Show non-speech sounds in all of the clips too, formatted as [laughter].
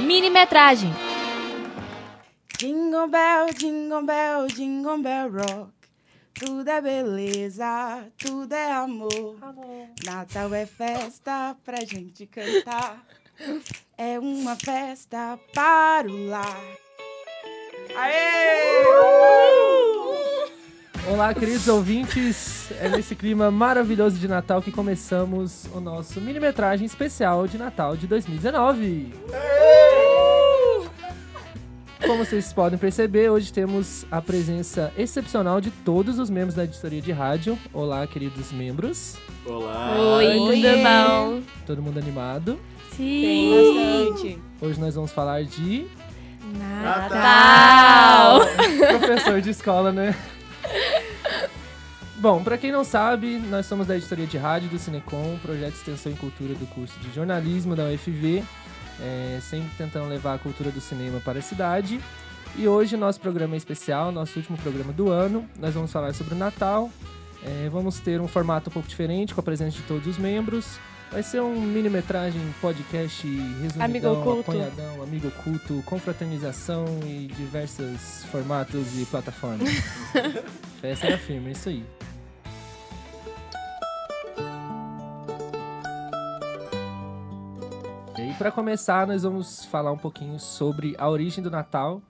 Minimetragem. Jingle bell, jingle bell, jingle bell rock. Tudo é beleza, tudo é amor. Natal é festa pra gente cantar. É uma festa para o lar. Aê! Olá, queridos ouvintes. É nesse clima maravilhoso de Natal que começamos o nosso minimetragem especial de Natal de 2019. Como vocês podem perceber, hoje temos a presença excepcional de todos os membros da editoria de rádio. Olá, queridos membros. Olá! Oi, tudo bom? Todo mundo animado? Sim. Bastante. Hoje nós vamos falar de Natal. professor de escola, né? Bom, pra quem não sabe, nós somos da editoria de rádio do Cinecom, projeto de extensão em cultura do curso de jornalismo da UFV, é, sempre tentando levar a cultura do cinema para a cidade. E hoje nosso programa é especial, nosso último programa do ano. Nós vamos falar sobre o Natal. É, vamos ter um formato um pouco diferente com a presença de todos os membros. Vai ser um mini-metragem, podcast, resumidão, Amigo oculto. apanhadão, amigo oculto, confraternização e diversos formatos e plataformas. [laughs] Festa da firma, é isso aí. E para começar, nós vamos falar um pouquinho sobre a origem do Natal.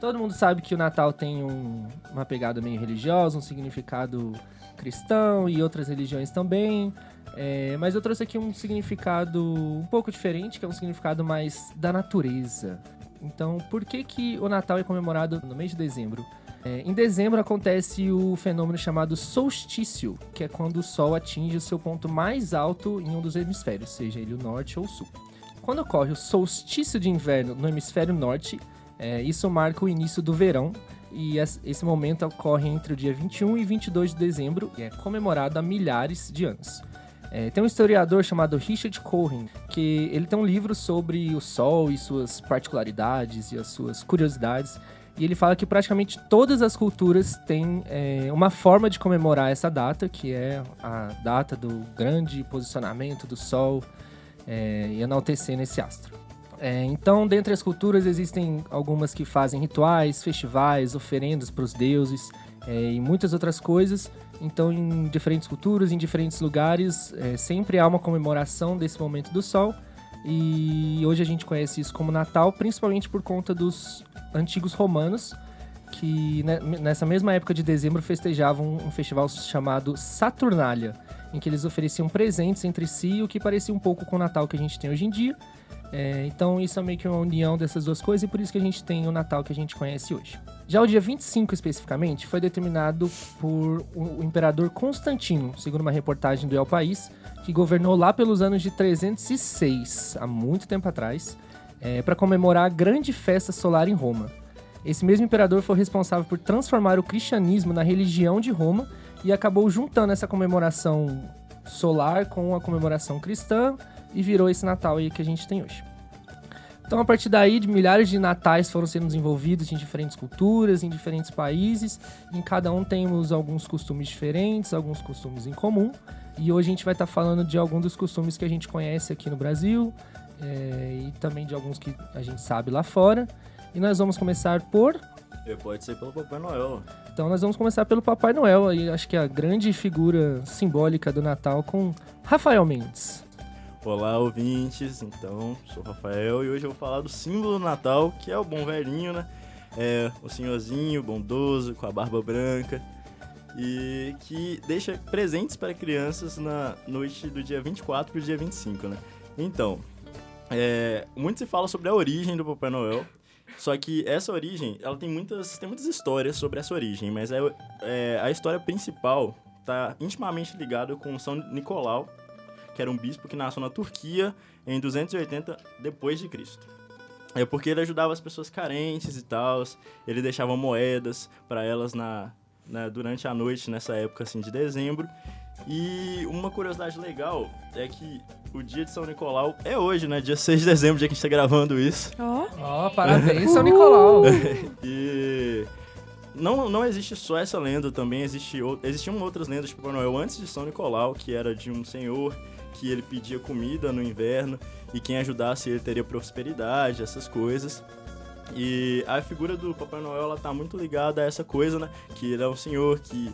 Todo mundo sabe que o Natal tem um- uma pegada meio religiosa, um significado cristão e outras religiões também. É, mas eu trouxe aqui um significado um pouco diferente, que é um significado mais da natureza. Então, por que, que o Natal é comemorado no mês de dezembro? É, em dezembro acontece o fenômeno chamado solstício, que é quando o Sol atinge o seu ponto mais alto em um dos hemisférios, seja ele o norte ou o sul. Quando ocorre o solstício de inverno no hemisfério norte, é, isso marca o início do verão, e es- esse momento ocorre entre o dia 21 e 22 de dezembro e é comemorado há milhares de anos. É, tem um historiador chamado Richard Cohen, que ele tem um livro sobre o Sol e suas particularidades e as suas curiosidades. E ele fala que praticamente todas as culturas têm é, uma forma de comemorar essa data, que é a data do grande posicionamento do Sol é, e enaltecendo esse astro. É, então, dentre as culturas, existem algumas que fazem rituais, festivais, oferendas para os deuses é, e muitas outras coisas. Então, em diferentes culturas, em diferentes lugares, é, sempre há uma comemoração desse momento do Sol. E hoje a gente conhece isso como Natal, principalmente por conta dos antigos romanos, que nessa mesma época de dezembro festejavam um festival chamado Saturnália, em que eles ofereciam presentes entre si, o que parecia um pouco com o Natal que a gente tem hoje em dia. É, então isso é meio que uma união dessas duas coisas e por isso que a gente tem o Natal que a gente conhece hoje. Já o dia 25 especificamente foi determinado por o imperador Constantino, segundo uma reportagem do El País, que governou lá pelos anos de 306, há muito tempo atrás, para comemorar a grande festa solar em Roma. Esse mesmo imperador foi responsável por transformar o cristianismo na religião de Roma e acabou juntando essa comemoração solar com a comemoração cristã e virou esse Natal aí que a gente tem hoje. Então, a partir daí, milhares de natais foram sendo desenvolvidos em diferentes culturas, em diferentes países. Em cada um temos alguns costumes diferentes, alguns costumes em comum. E hoje a gente vai estar falando de alguns dos costumes que a gente conhece aqui no Brasil é, e também de alguns que a gente sabe lá fora. E nós vamos começar por. E Pode ser pelo Papai Noel. Então, nós vamos começar pelo Papai Noel, aí acho que é a grande figura simbólica do Natal com Rafael Mendes. Olá, ouvintes. Então, sou o Rafael e hoje eu vou falar do símbolo do Natal, que é o bom velhinho, né? É o senhorzinho bondoso, com a barba branca. E que deixa presentes para crianças na noite do dia 24 para o dia 25, né? Então, é, muito se fala sobre a origem do Papai Noel. Só que essa origem, ela tem muitas, tem muitas histórias sobre essa origem, mas é, é, a história principal está intimamente ligada com São Nicolau, que era um bispo que nasceu na Turquia em 280 depois de Cristo. É porque ele ajudava as pessoas carentes e tal, ele deixava moedas para elas na, na- durante a noite nessa época assim de dezembro. E uma curiosidade legal é que o dia de São Nicolau é hoje, né? Dia 6 de dezembro, dia que a gente tá gravando isso. Ó, Ó, parabéns, São Nicolau. [laughs] E não, não existe só essa lenda, também existe, ou- existiam outras lendas de Papai Noel antes de São Nicolau, que era de um senhor que ele pedia comida no inverno e quem ajudasse ele teria prosperidade, essas coisas. E a figura do Papai Noel ela tá muito ligada a essa coisa, né? Que ele é um senhor que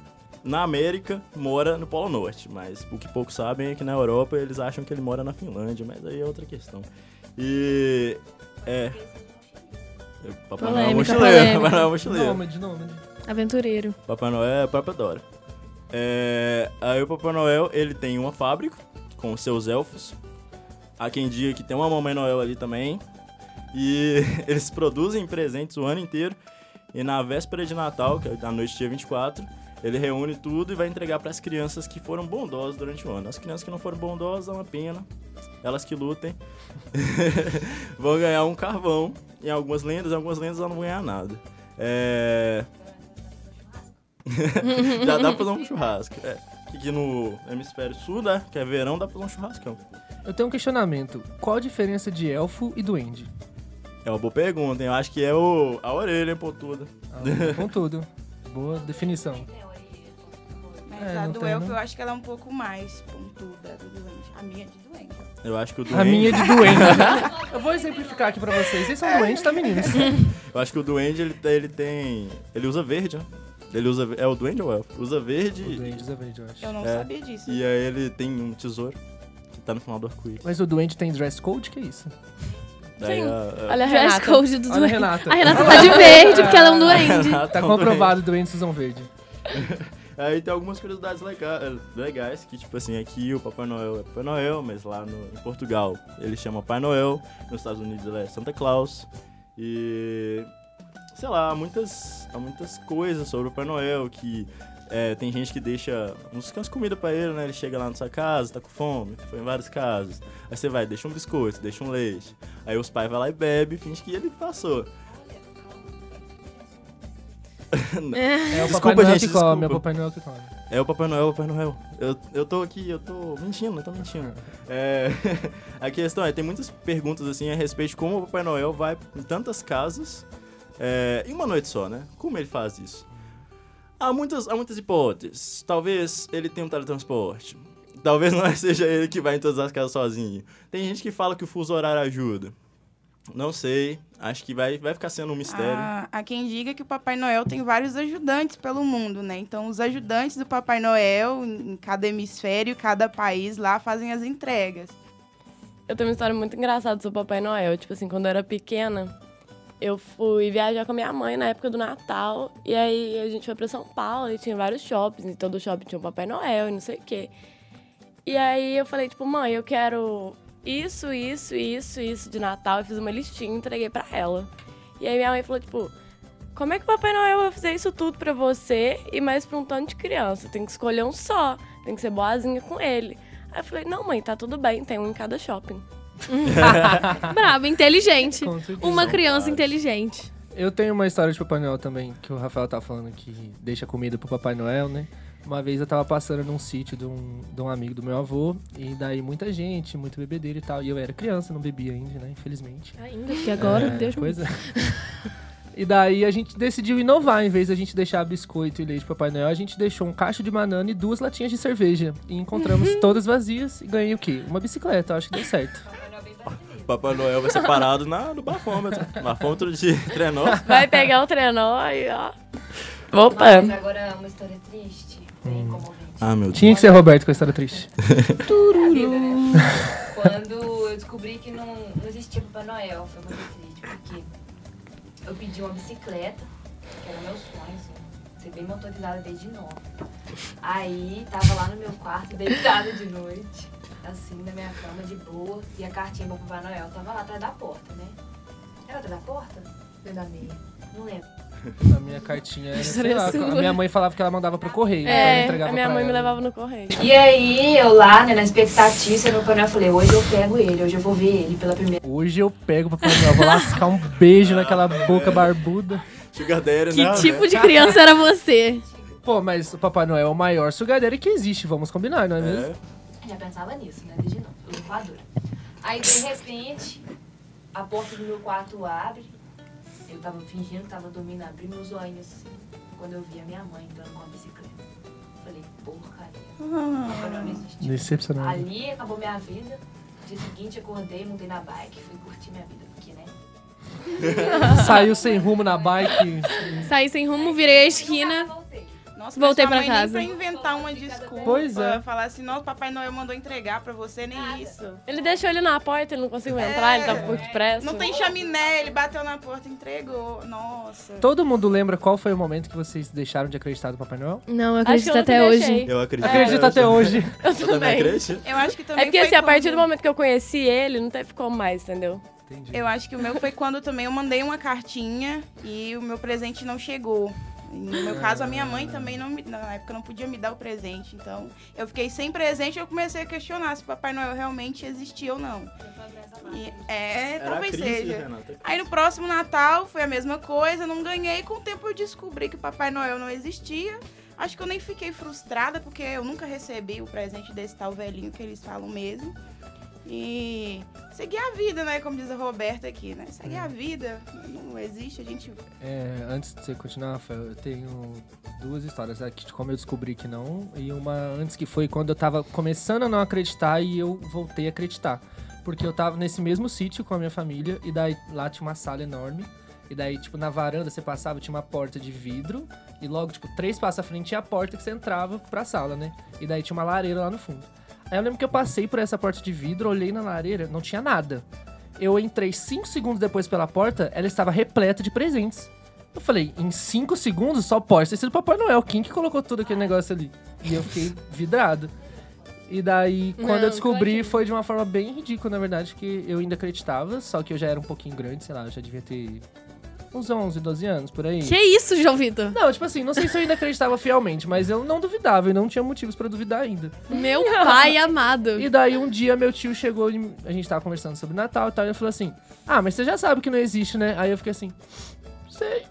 na América mora no Polo Norte, mas o que poucos sabem é que na Europa eles acham que ele mora na Finlândia, mas aí é outra questão. E é Papai Noel é mochileiro. Papai Noel é mochileiro. Nômade, nômade. Aventureiro. Papai Noel é Papai Dora. É, aí o Papai Noel, ele tem uma fábrica com os seus elfos. Há quem diga que tem uma Mamãe Noel ali também. E [laughs] eles produzem presentes o ano inteiro. E na véspera de Natal, que é na noite dia 24, ele reúne tudo e vai entregar para as crianças que foram bondosas durante o ano. As crianças que não foram bondosas, é uma pena. Elas que lutem. [laughs] vão ganhar um carvão. Em algumas lendas, em algumas lendas elas não vão ganhar nada. É... [laughs] Já dá pra fazer um churrasco. É. que Aqui no hemisfério sul, né? Que é verão, dá pra fazer um churrascão. Eu tenho um questionamento. Qual a diferença de elfo e duende? É uma boa pergunta, hein? Eu acho que é o... a orelha pontuda. Ah, com tudo. Boa definição. Mas É, a do tem, elfo não. eu acho que ela é um pouco mais pontuda do doente. A minha é de doente. Eu acho que o A duende... minha é de duende. [laughs] Eu vou exemplificar aqui pra vocês. Vocês são doentes, tá, meninos? Eu acho que o duende, ele, tem- ele tem... Ele usa verde, né? Ele usa... É o duende ou o elfo? Usa verde O duende usa verde, eu acho. Eu não É. sabia disso. e aí ele tem um tesouro que tá no final do arco-íris. Mas o duende tem dress code? Que isso? Daí Sim. a- a- Olha a Dress Renata. code do Olha a doente. Renata. A Renata tá de verde porque ela é um [laughs] duende. Renata Tá é duende. comprovado, doentes usam verde. [laughs] Aí tem algumas curiosidades lega- legais, que tipo assim, aqui o Papai Noel é Papai Noel, mas lá no, em Portugal ele chama Pai Noel, nos Estados Unidos ele é Santa Claus. E sei lá, há muitas, há muitas coisas sobre o Papai Noel que é, tem gente que deixa uns umas comida pra ele, né? Ele chega lá na sua casa, tá com fome, foi em vários casos. Aí você vai, deixa um biscoito, deixa um leite. Aí os pais vão lá e bebe, finge que ele passou. É o Desculpa, Papai Noel gente, que come, é o. Papai Noel que come. É o Papai Noel, o Papai Noel. Eu, eu tô aqui, eu tô mentindo, eu tô mentindo. É, [laughs] a questão é, tem muitas perguntas assim a respeito de como o Papai Noel vai em tantas casas é, em uma noite só, né? Como ele faz isso? Há muitas, há muitas hipóteses. Talvez ele tenha um teletransporte. Talvez [laughs] não seja ele que vai em todas as casas sozinho. Tem gente que fala que o fuso horário ajuda. Não sei. Acho que vai, vai ficar sendo um mistério. Ah, há quem diga que o Papai Noel tem vários ajudantes pelo mundo, né? Então, os ajudantes do Papai Noel, em cada hemisfério, cada país lá, fazem as entregas. Eu tenho uma história muito engraçada sobre o Papai Noel. Tipo assim, quando eu era pequena, eu fui viajar com a minha mãe na época do Natal. E aí a gente foi pra São Paulo e tinha vários shoppings. E todo shopping tinha o Papai Noel e não sei o quê. E aí eu falei, tipo, mãe, eu quero isso, isso, isso, isso de Natal. Eu fiz uma listinha e entreguei pra ela. E aí minha mãe falou, tipo, como é que o Papai Noel vai fazer isso tudo pra você e mais pra um tanto de criança? Tem que escolher um só. Tem que ser boazinha com ele. Aí eu falei, não, mãe, tá tudo bem, tem um em cada shopping. [laughs] Brabo, inteligente. Uma criança inteligente. Eu tenho uma história de Papai Noel também, que o Rafael tá falando que deixa comida pro Papai Noel, né? Uma vez eu tava passando num sítio de um, de um amigo do meu avô, e daí muita gente, muito bebedeira e tal. E eu era criança, não bebia ainda, né? Infelizmente. Ainda que agora, É, Deus me Pois é. [laughs] E daí a gente decidiu inovar, em vez da gente deixar biscoito e leite pro Papai Noel, a gente deixou um cacho de banana e duas latinhas de cerveja. E encontramos todas vazias e ganhei o quê? Uma bicicleta, eu acho que deu certo. Papai Noel vai ser parado na, no bafômetro. bafômetro de trenó. Vai pegar o trenó e ó. Opa! Mas agora uma história triste, comovente. Ah, meu Deus. Tinha que ser Roberto com a história triste. [laughs] A vida, né? Quando eu descobri que não, não existia Papai Noel, foi muito triste, porque eu pedi uma bicicleta, que era meu sonho, assim, ser bem motorizada desde nova. Aí, tava lá no meu quarto, deitada de noite, assim, na minha cama, de boa, e a cartinha do Papai Noel tava lá atrás da porta, né? Era atrás da porta? Foi da meia? Não lembro. A minha cartinha era, sei lá, a minha mãe falava que ela mandava pro correio, então eu É, entregava a minha mãe me ela. levava no correio. E aí, eu lá, né, na expectativa, meu Papai Noel, eu falei, hoje eu pego ele, hoje eu vou ver ele pela primeira Hoje eu pego o Papai Noel, vou lascar um beijo naquela boca barbuda. Sugar Daddy, Que não, tipo né? de criança era você? Pô, mas o Papai Noel é o maior sugadeiro que existe, vamos combinar, não é mesmo? É. Já pensava nisso, né? Desde não, eu. Aí, de repente, a porta do meu quarto abre. Eu tava fingindo que tava dormindo, abri meus olhos assim. quando eu vi a minha mãe andando com a bicicleta. Falei, porcaria. Ah. Não existiu. Ali acabou minha vida. Dia seguinte acordei, montei na bike, fui curtir minha vida, porque, né? Saiu sem rumo na bike. Saí sem rumo, virei a esquina. Nossa, Voltei mãe casa. Nem pra inventar uma desculpa. Pois é. Falar assim, nossa, Papai Noel mandou entregar pra você, nem Nada. isso. Ele deixou ele na porta, ele não conseguiu entrar, ele tava por depressa. Não tem chaminé, ele bateu na porta e entregou. Nossa. Todo mundo lembra qual foi o momento que vocês deixaram de acreditar no Papai Noel? Não, eu Acho que acredito eu até hoje. deixei. Eu acredito. Acredito até hoje. [laughs] Eu Eu também acredito. Eu acho que também É porque assim, a partir do momento que eu conheci ele, não teve como mais, entendeu? Entendi. Eu acho que o meu foi quando também eu mandei uma cartinha e o meu presente não chegou. No meu caso, a minha mãe também não me, na época não podia me dar o presente. Então, eu fiquei sem presente e eu comecei a questionar se o Papai Noel realmente existia ou não. E, é, Era talvez crise, seja. Renata. Aí no próximo Natal foi a mesma coisa, não ganhei. Com o tempo eu descobri que o Papai Noel não existia. Acho que eu nem fiquei frustrada, porque eu nunca recebi o presente desse tal velhinho que eles falam mesmo. E seguir a vida, né? Como diz a Roberta aqui, né? Seguir a vida. Não existe, a gente. É, antes de você continuar, Rafael, eu tenho duas histórias aqui de como eu descobri que não, e uma antes que foi quando eu tava começando a não acreditar e eu voltei a acreditar. Porque eu tava nesse mesmo sítio com a minha família, e daí lá tinha uma sala enorme, e daí, tipo, na varanda você passava, tinha uma porta de vidro, e logo, tipo, três passos à frente tinha a porta que você entrava pra sala, né? E daí tinha uma lareira lá no fundo. Aí eu lembro que eu passei por essa porta de vidro, olhei na lareira, não tinha nada. Eu entrei cinco segundos depois pela porta, ela estava repleta de presentes. Eu falei, em cinco segundos só pode ter sido o Papai Noel. Quem que colocou todo aquele negócio ali? E eu fiquei vidrado. E daí, quando Não, eu descobri, foi de uma forma bem ridícula, na verdade, porque eu ainda acreditava, só que eu já era um pouquinho grande, sei lá, eu já devia ter uns 11, 12 anos, por aí. Que isso, João Vitor? Não, tipo assim, não sei se eu ainda acreditava fielmente, mas eu não duvidava e não tinha motivos pra duvidar ainda. Meu [laughs] pai amado. E daí um dia meu tio chegou, e a gente tava conversando sobre Natal e tal, e ele falou assim: Ah, mas você já sabe que não existe, né? Aí eu fiquei assim, sei.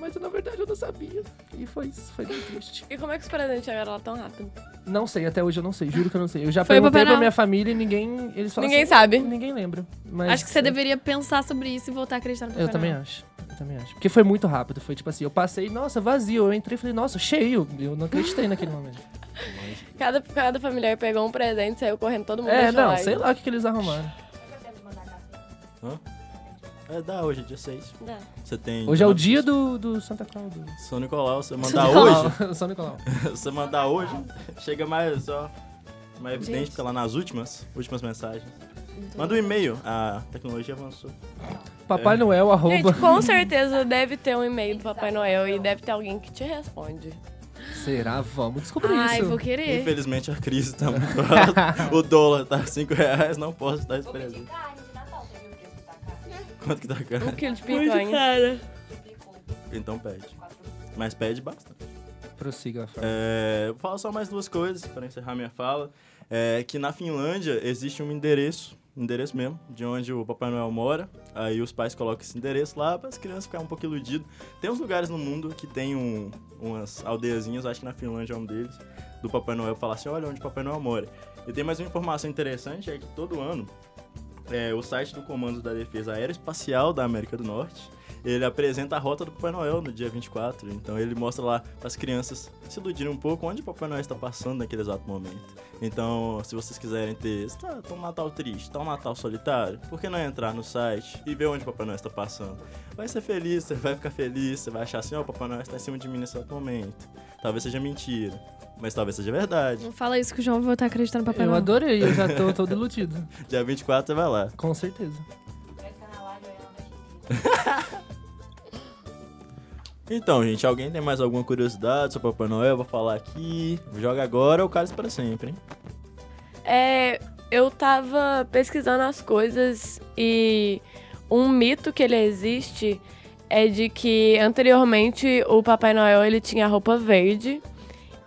Mas na verdade eu não sabia. E foi isso, foi bem triste. E como é que os presentes chegaram lá tão rápido? Não sei, até hoje eu não sei, juro que eu não sei. Eu já Foi perguntei pra minha família e ninguém. Eles falam Ninguém assim, sabe. Ninguém lembra. Mas Acho que você deveria pensar sobre isso e voltar a acreditar no Papai Eu também acho. Eu também acho. Porque foi muito rápido. Foi tipo assim, eu passei, nossa, vazio. Eu entrei e falei, nossa, cheio. Eu não acreditei naquele momento. [laughs] Cada, cada familiar pegou um presente, saiu correndo todo mundo. É, não, lá. sei lá o que, que eles arrumaram. É, dá hoje, dia 6. Dá. Você tem. Hoje é o dia do, do Santa Claus. Do... São Nicolau, você mandar Nicolau. hoje. [laughs] São Nicolau. [laughs] você mandar hoje, chega mais só. Mais evidente, Gente. porque lá nas últimas, últimas mensagens. Manda um e-mail, a tecnologia avançou. Papai Noel, arroba. Gente, com [laughs] certeza deve ter um e-mail do Papai Noel e deve ter alguém que te responde. Será? Vamos descobrir Ai, isso. vou querer. Infelizmente a crise tá [laughs] muito alta. o dólar tá 5 reais, não posso dar esse presente. Quanto que tá caro? Um quilo de picanha. Duplicou. Então pede. Mas pede bastante. Prossiga, Rafael. É, vou falar só mais duas coisas para encerrar minha fala. É que na Finlândia existe um endereço, endereço mesmo, de onde o Papai Noel mora. Aí os pais colocam esse endereço lá para as crianças ficarem um pouco iludidas. Tem uns lugares no mundo que tem um- umas aldeiazinhas, acho que na Finlândia é um deles, do Papai Noel falar assim, olha onde o Papai Noel mora. E tem mais uma informação interessante, é que todo ano é, o site do Comando da Defesa Aeroespacial da América do Norte, ele apresenta a rota do Papai Noel no dia 24. Então ele mostra lá as crianças se iludirem um pouco onde o Papai Noel está passando naquele exato momento. Então, se vocês quiserem ter, tá, tá um Natal triste, tá um Natal solitário, por que não entrar no site e ver onde o Papai Noel está passando? Vai ser feliz, você vai ficar feliz, você vai achar assim, ó, o Papai Noel está em cima de mim nesse exato momento. Talvez seja mentira, mas talvez seja verdade. Não fala isso que o João vai voltar a acreditar no Papai Eu Noel. adorei, eu já tô todo iludido. [laughs] Dia 24 você vai lá. Com certeza. Vai ficar na live a [laughs] Então, gente, alguém tem mais alguma curiosidade sobre Papai Noel? Vou falar aqui. Joga agora ou cálice para sempre, hein? É, eu tava pesquisando as coisas e um mito que ele existe é de que anteriormente o Papai Noel ele tinha roupa verde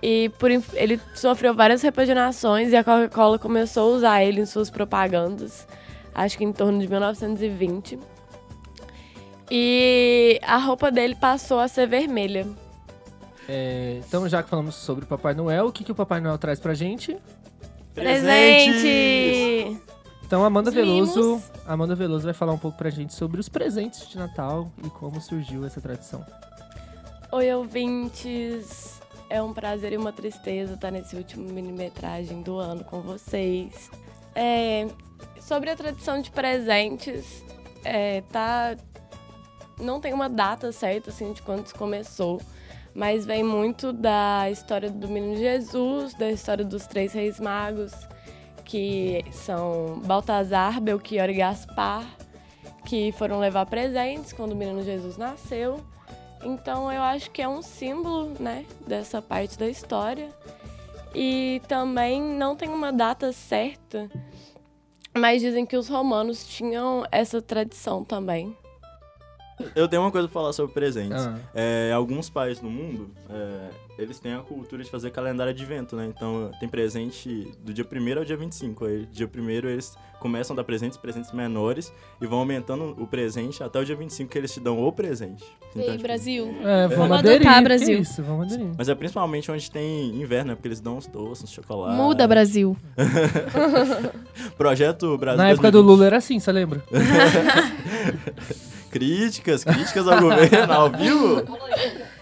e por, ele sofreu várias repaginações e a Coca-Cola começou a usar ele em suas propagandas, acho que em torno de 1920. E a roupa dele passou a ser vermelha. É, então, já que falamos sobre o Papai Noel, o que, que o Papai Noel traz pra gente? Presente! Então, Amanda Os Veloso. Amanda Veloso vai falar um pouco pra gente sobre os presentes de Natal e como surgiu essa tradição. Oi, ouvintes! É um prazer e uma tristeza estar nesse último mini-metragem do ano com vocês. É, sobre a tradição de presentes, é, tá, não tem uma data certa assim, de quando isso começou, mas vem muito da história do menino Jesus, da história dos três reis magos, que são Baltazar, Belchior e Gaspar, que foram levar presentes quando o menino Jesus nasceu. Então eu acho que é um símbolo, né, dessa parte da história. E também não tem uma data certa, mas dizem que os romanos tinham essa tradição também. Eu tenho uma coisa pra falar sobre presentes. Ah. É, alguns países no mundo, é, eles têm a cultura de fazer calendário de evento, né? Então tem presente do dia 1 ao dia 25. Aí, dia 1 eles começam a dar presentes, presentes menores, e vão aumentando o presente até o dia 25 que eles te dão o presente. E Então, aí, tipo, Brasil? É, vamos Vamos aderir. adotar, Brasil. isso, vamos aderir. Mas é principalmente onde tem inverno, né? Porque eles dão uns doces, uns chocolates. Muda, Brasil. [laughs] Projeto Brasil. Na época do 2020. Lula era assim, você lembra? [laughs] Críticas, críticas ao [laughs] governo, ao vivo.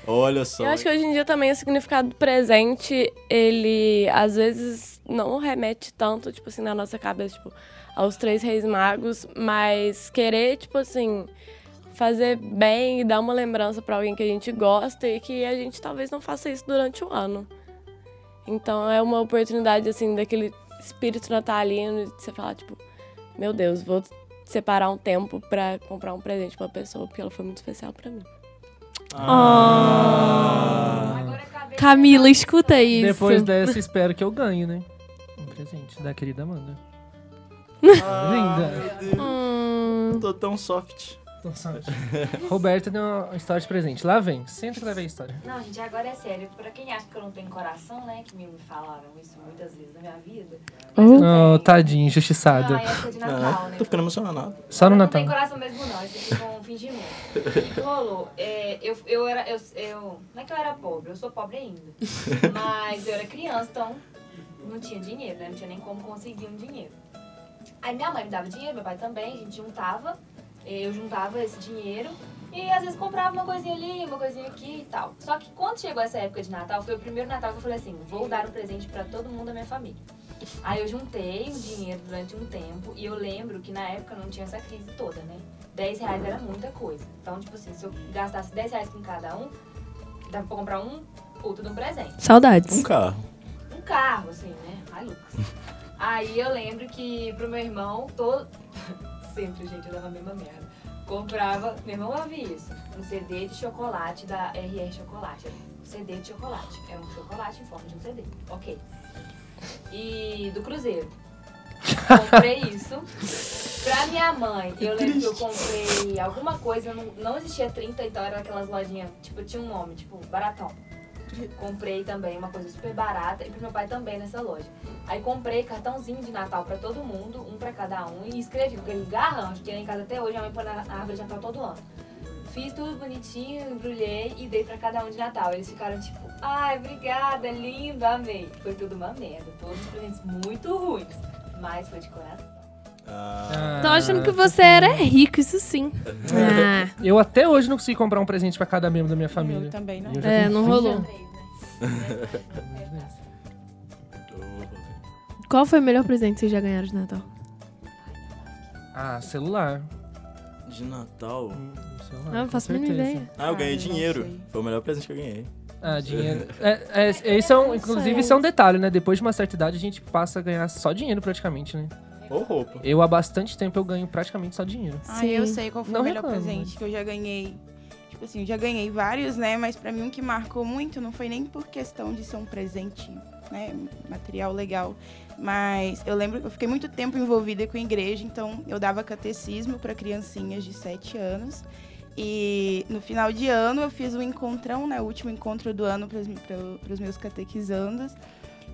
Olha só. Eu acho que hoje em dia também o significado do presente, ele às vezes não remete tanto, tipo assim, na nossa cabeça, tipo, aos três reis magos, mas querer, tipo assim, fazer bem e dar uma lembrança pra alguém que a gente gosta e que a gente talvez não faça isso durante o ano. Então é uma oportunidade, assim, daquele espírito natalino de você falar, tipo, meu Deus, vou separar um tempo pra comprar um presente pra pessoa, porque ela foi muito especial pra mim. Ah. Acabei Camila, escuta isso. Depois dessa, espero que eu ganhe, né? Um presente da querida Amanda. [laughs] Ah, Linda. Hum, tô tão soft. Sabe. [laughs] Roberta deu uma história de presente. Lá vem, senta que lá vem a história. Não, gente, agora é sério. Pra quem acha que eu não tenho coração, né? Que me falaram isso muitas vezes na minha vida. Oh, tadinho, Não, injustiçada. é época de Natal, Ah, né? tô ficando emocionado. Só no Não Natal. tem coração mesmo, não. Esse aqui é um fingimento. [laughs] O que que rolou? É, eu, eu era. Eu, eu, não é que eu era pobre, eu sou pobre ainda. [laughs] Mas eu era criança, então não tinha dinheiro, né? Não tinha nem como conseguir um dinheiro. Aí minha mãe me dava dinheiro, meu pai também, a gente juntava. Eu juntava esse dinheiro e às vezes comprava uma coisinha ali, uma coisinha aqui e tal. Só que quando chegou essa época de Natal, foi o primeiro Natal que eu falei assim: vou dar um presente pra todo mundo da minha família. Aí eu juntei o dinheiro durante um tempo e eu lembro que na época não tinha essa crise toda, né? 10 reais era muita coisa. Então, tipo assim, se eu gastasse 10 reais com cada um, dava pra comprar um puto de um presente. saudades. Um carro. Um carro, assim, né? Hilux. Aí eu lembro que pro meu irmão, todo. [laughs] Sempre, gente, eu dava a mesma merda. Comprava. Meu irmão ouvia isso. Um CD de chocolate da RR Chocolate. Um CD de chocolate. É um chocolate em forma de um CD. Ok. E do Cruzeiro. Comprei isso. Pra minha mãe, eu lembro que eu comprei alguma coisa, não, não existia 30, então era aquelas lojinhas, tipo, tinha um nome, tipo, baratão. Comprei também uma coisa super barata e pro meu pai também nessa loja. Aí comprei cartãozinho de Natal pra todo mundo, um pra cada um, e escrevi com aquele garrancho que tem em casa até hoje, a mãe põe na árvore de Natal todo ano. Fiz tudo bonitinho, embrulhei e dei pra cada um de Natal. Eles ficaram tipo, ai, obrigada, lindo, amei. Foi tudo uma merda, todos os presentes muito ruins, mas foi de coração. Ah, Tô achando que você era rico, isso sim. Ah, Eu até hoje não consegui comprar um presente pra cada membro da minha família. Eu também não. Eu É, não 20 rolou. [laughs] qual foi o melhor presente que vocês já ganharam de Natal? Ah, celular. de Natal. Hum, celular, Ah, não faço a mínima ideia. Ah, eu ganhei Ah, dinheiro. Foi o melhor presente que eu ganhei. Ah, dinheiro. [laughs] É, é, é um, Não inclusive, sei. isso é um detalhe, né? Depois de uma certa idade, a gente passa a ganhar só dinheiro praticamente, né? Ou roupa. Eu, há bastante tempo, eu ganho praticamente só dinheiro. Ah, Sim. eu sei qual foi Não o melhor reclamo, presente que eu já ganhei. Assim, já ganhei vários, né? Mas pra mim um que marcou muito não foi nem por questão de ser um presente, né? Material legal. Mas eu lembro, eu fiquei muito tempo envolvida com a igreja, então eu dava catecismo para criancinhas de 7 anos. E no final de ano eu fiz um encontrão, né? O último encontro do ano para os meus catequizandos.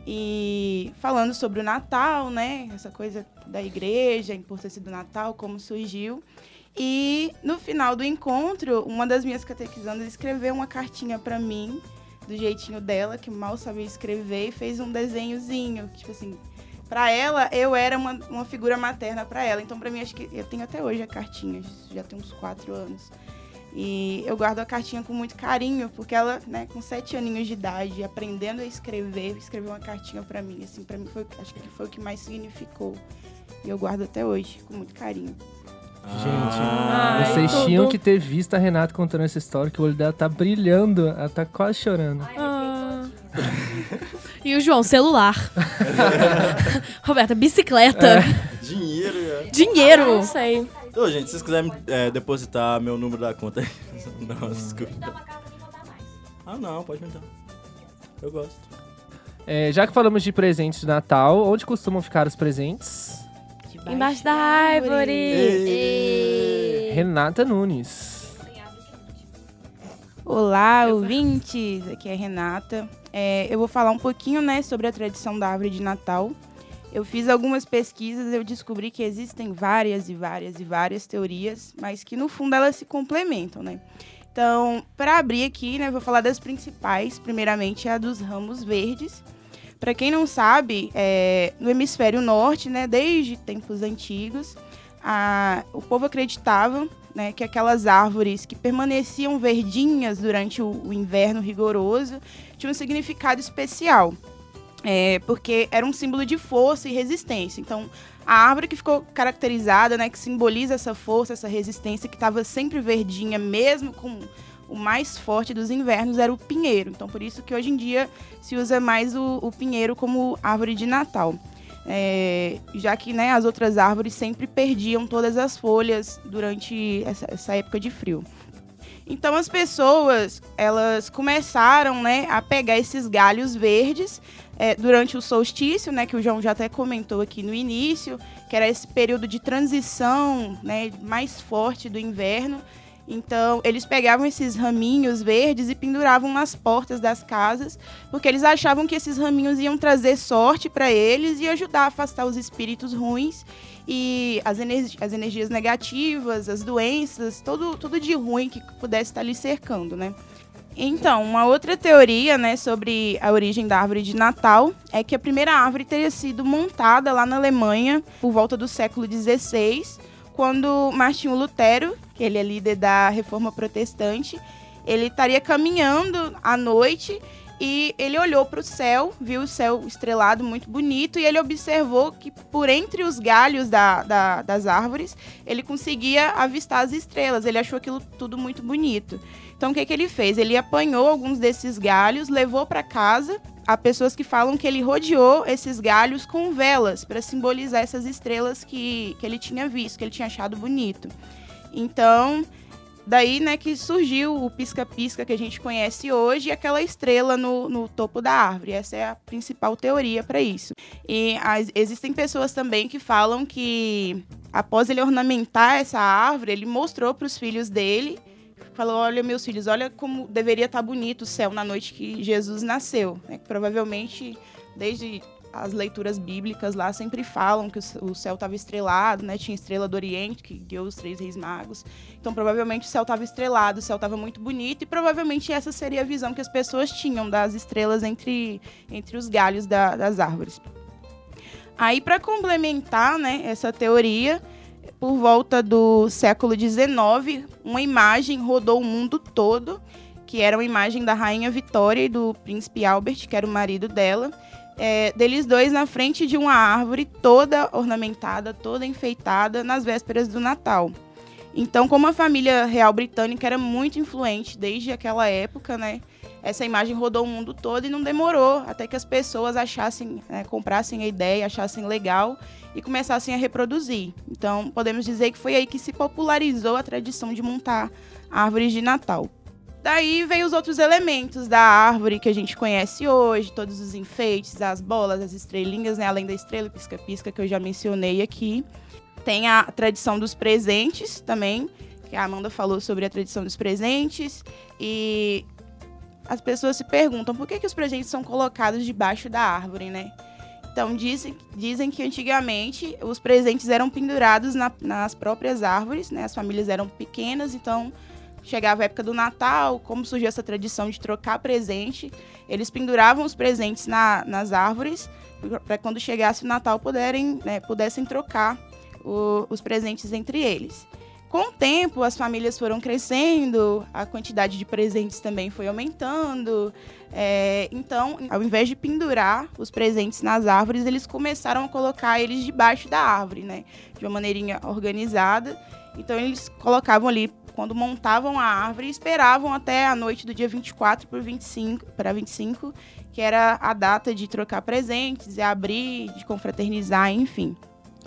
E falando sobre o Natal, né? Essa coisa da igreja, a importância do Natal, como surgiu. E no final do encontro, uma das minhas catequizandas escreveu uma cartinha para mim, do jeitinho dela, que mal sabia escrever, e fez um desenhozinho, tipo assim, para ela eu era uma, uma figura materna para ela. Então para mim acho que eu tenho até hoje a cartinha, já tem uns quatro anos. E eu guardo a cartinha com muito carinho, porque ela, né, com sete aninhos de idade, aprendendo a escrever, escreveu uma cartinha para mim. Assim, para mim foi, acho que foi o que mais significou. E eu guardo até hoje, com muito carinho. Gente, Ah, Ai, vocês tudo. tinham que ter visto a Renata contando essa história, que o olho dela tá brilhando, ela tá quase chorando. Ai, Ah. E o João, celular. [laughs] Roberta, bicicleta. É. dinheiro, é. Dinheiro. Não sei. Ô, gente, se vocês quiserem é, depositar meu número da conta aí. [laughs] Não, desculpa. dá uma carta de mandar mais. Ah, não, pode me dar. Eu gosto. É, já que falamos de presentes de Natal, onde costumam ficar os presentes? Debaixo Embaixo da árvore. Ei. Renata Nunes. Árvore. Olá, ouvintes! Aqui é a Renata. É, eu vou falar um pouquinho né, sobre a tradição da árvore de Natal. Eu fiz algumas pesquisas, eu descobri que existem várias e várias e várias teorias, mas que no fundo elas se complementam, né? Então, para abrir aqui, né, vou falar das principais. Primeiramente, a dos ramos verdes. Para quem não sabe, é, no hemisfério norte, né, desde tempos antigos, a- o povo acreditava né, que aquelas árvores que permaneciam verdinhas durante o, o inverno rigoroso tinham um significado especial. É, porque era um símbolo de força e resistência. Então, a árvore que ficou caracterizada, né, que simboliza essa força, essa resistência, que estava sempre verdinha, mesmo com o mais forte dos invernos, era o pinheiro. Então, por isso que hoje em dia se usa mais o, o pinheiro como árvore de Natal. É, já que né, as outras árvores sempre perdiam todas as folhas durante essa, essa época de frio. Então as pessoas elas começaram né, a pegar esses galhos verdes é, durante o solstício, né, que o João já até comentou aqui no início, que era esse período de transição né, mais forte do inverno. Então, eles pegavam esses raminhos verdes e penduravam nas portas das casas, porque eles achavam que esses raminhos iam trazer sorte para eles e ajudar a afastar os espíritos ruins e as, energi- as energias negativas, as doenças, tudo, de ruim que pudesse estar lhe cercando, né? Então, uma outra teoria, né, sobre a origem da árvore de Natal é que a primeira árvore teria sido montada lá na Alemanha por volta do século XVI, quando Martinho Lutero, que ele é líder da Reforma Protestante, ele estaria caminhando à noite e ele olhou para o céu, viu o céu estrelado muito bonito e ele observou que por entre os galhos da- da- das árvores ele conseguia avistar as estrelas. Ele achou aquilo tudo muito bonito. Então o que, que ele fez? Ele apanhou alguns desses galhos, levou para casa. Há pessoas que falam que ele rodeou esses galhos com velas para simbolizar essas estrelas que, que ele tinha visto, que ele tinha achado bonito. Então, daí né, que surgiu o pisca-pisca que a gente conhece hoje e aquela estrela no, no topo da árvore. Essa é a principal teoria para isso. E as- existem pessoas também que falam que após ele ornamentar essa árvore, ele mostrou para os filhos dele falou: Olha, meus filhos, olha como deveria estar bonito o céu na noite que Jesus nasceu. né? Provavelmente, desde as leituras bíblicas lá, sempre falam que o céu estava estrelado, né? Tinha estrela do Oriente, que guiou os três reis magos. Então, provavelmente, o céu estava estrelado, o céu estava muito bonito, e provavelmente essa seria a visão que as pessoas tinham das estrelas entre, entre os galhos da- das árvores. Aí, para complementar né, essa teoria, por volta do século XIX, uma imagem rodou o mundo todo, que era uma imagem da rainha Vitória e do príncipe Albert, que era o marido dela, é, deles dois na frente de uma árvore toda ornamentada, toda enfeitada, nas vésperas do Natal. Então, como a família real britânica era muito influente desde aquela época, né? Essa imagem rodou o mundo todo e não demorou até que as pessoas achassem, né, comprassem a ideia, achassem legal e começassem a reproduzir. Então, podemos dizer que foi aí que se popularizou a tradição de montar árvores de Natal. Daí veio os outros elementos da árvore que a gente conhece hoje, todos os enfeites, as bolas, as estrelinhas, né? além da estrela pisca-pisca que eu já mencionei aqui. Tem a tradição dos presentes também, que a Amanda falou sobre a tradição dos presentes. E as pessoas se perguntam por que, que os presentes são colocados debaixo da árvore, né? Então, dizem, dizem que antigamente os presentes eram pendurados na- nas próprias árvores, né? As famílias eram pequenas, então chegava a época do Natal, como surgiu essa tradição de trocar presente, eles penduravam os presentes na- nas árvores para quando chegasse o Natal poderem, né, pudessem trocar o- os presentes entre eles. Com o tempo, as famílias foram crescendo, a quantidade de presentes também foi aumentando. É, então, ao invés de pendurar os presentes nas árvores, eles começaram a colocar eles debaixo da árvore, né? De uma maneirinha organizada. Então, eles colocavam ali, quando montavam a árvore, esperavam até a noite do dia 24 para 25, para 25, que era a data de trocar presentes, de abrir, de confraternizar, enfim.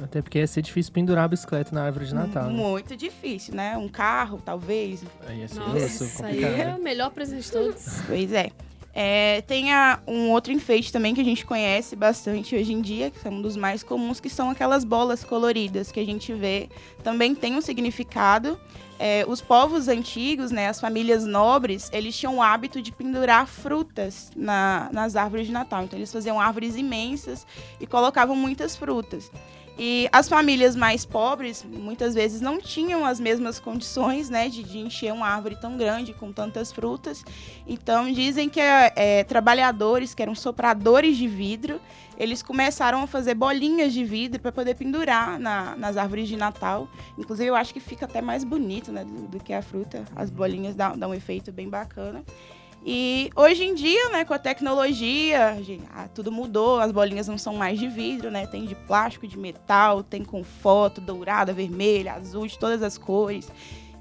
Até porque ia ser difícil pendurar a bicicleta na árvore de Natal. né? Muito difícil, né? Um carro, talvez. Aí ia ser Nossa, isso, isso aí complicado. é o melhor presente de todos. Pois é. É, tem a- um outro enfeite também que a gente conhece bastante hoje em dia, que é um dos mais comuns, que são aquelas bolas coloridas que a gente vê. Também tem um significado. É, os povos antigos, né, as famílias nobres, eles tinham o hábito de pendurar frutas na- nas árvores de Natal. Então eles faziam árvores imensas e colocavam muitas frutas. E as famílias mais pobres, muitas vezes, não tinham as mesmas condições né, de, de encher uma árvore tão grande com tantas frutas. Então, dizem que é, trabalhadores que eram sopradores de vidro, eles começaram a fazer bolinhas de vidro para poder pendurar na- nas árvores de Natal. Inclusive, eu acho que fica até mais bonito né, do, do que a fruta. As bolinhas dão, dão um efeito bem bacana. E hoje em dia, né, com a tecnologia, ah, tudo mudou, as bolinhas não são mais de vidro, né? Tem de plástico, de metal, tem com foto dourada, vermelha, azul, de todas as cores.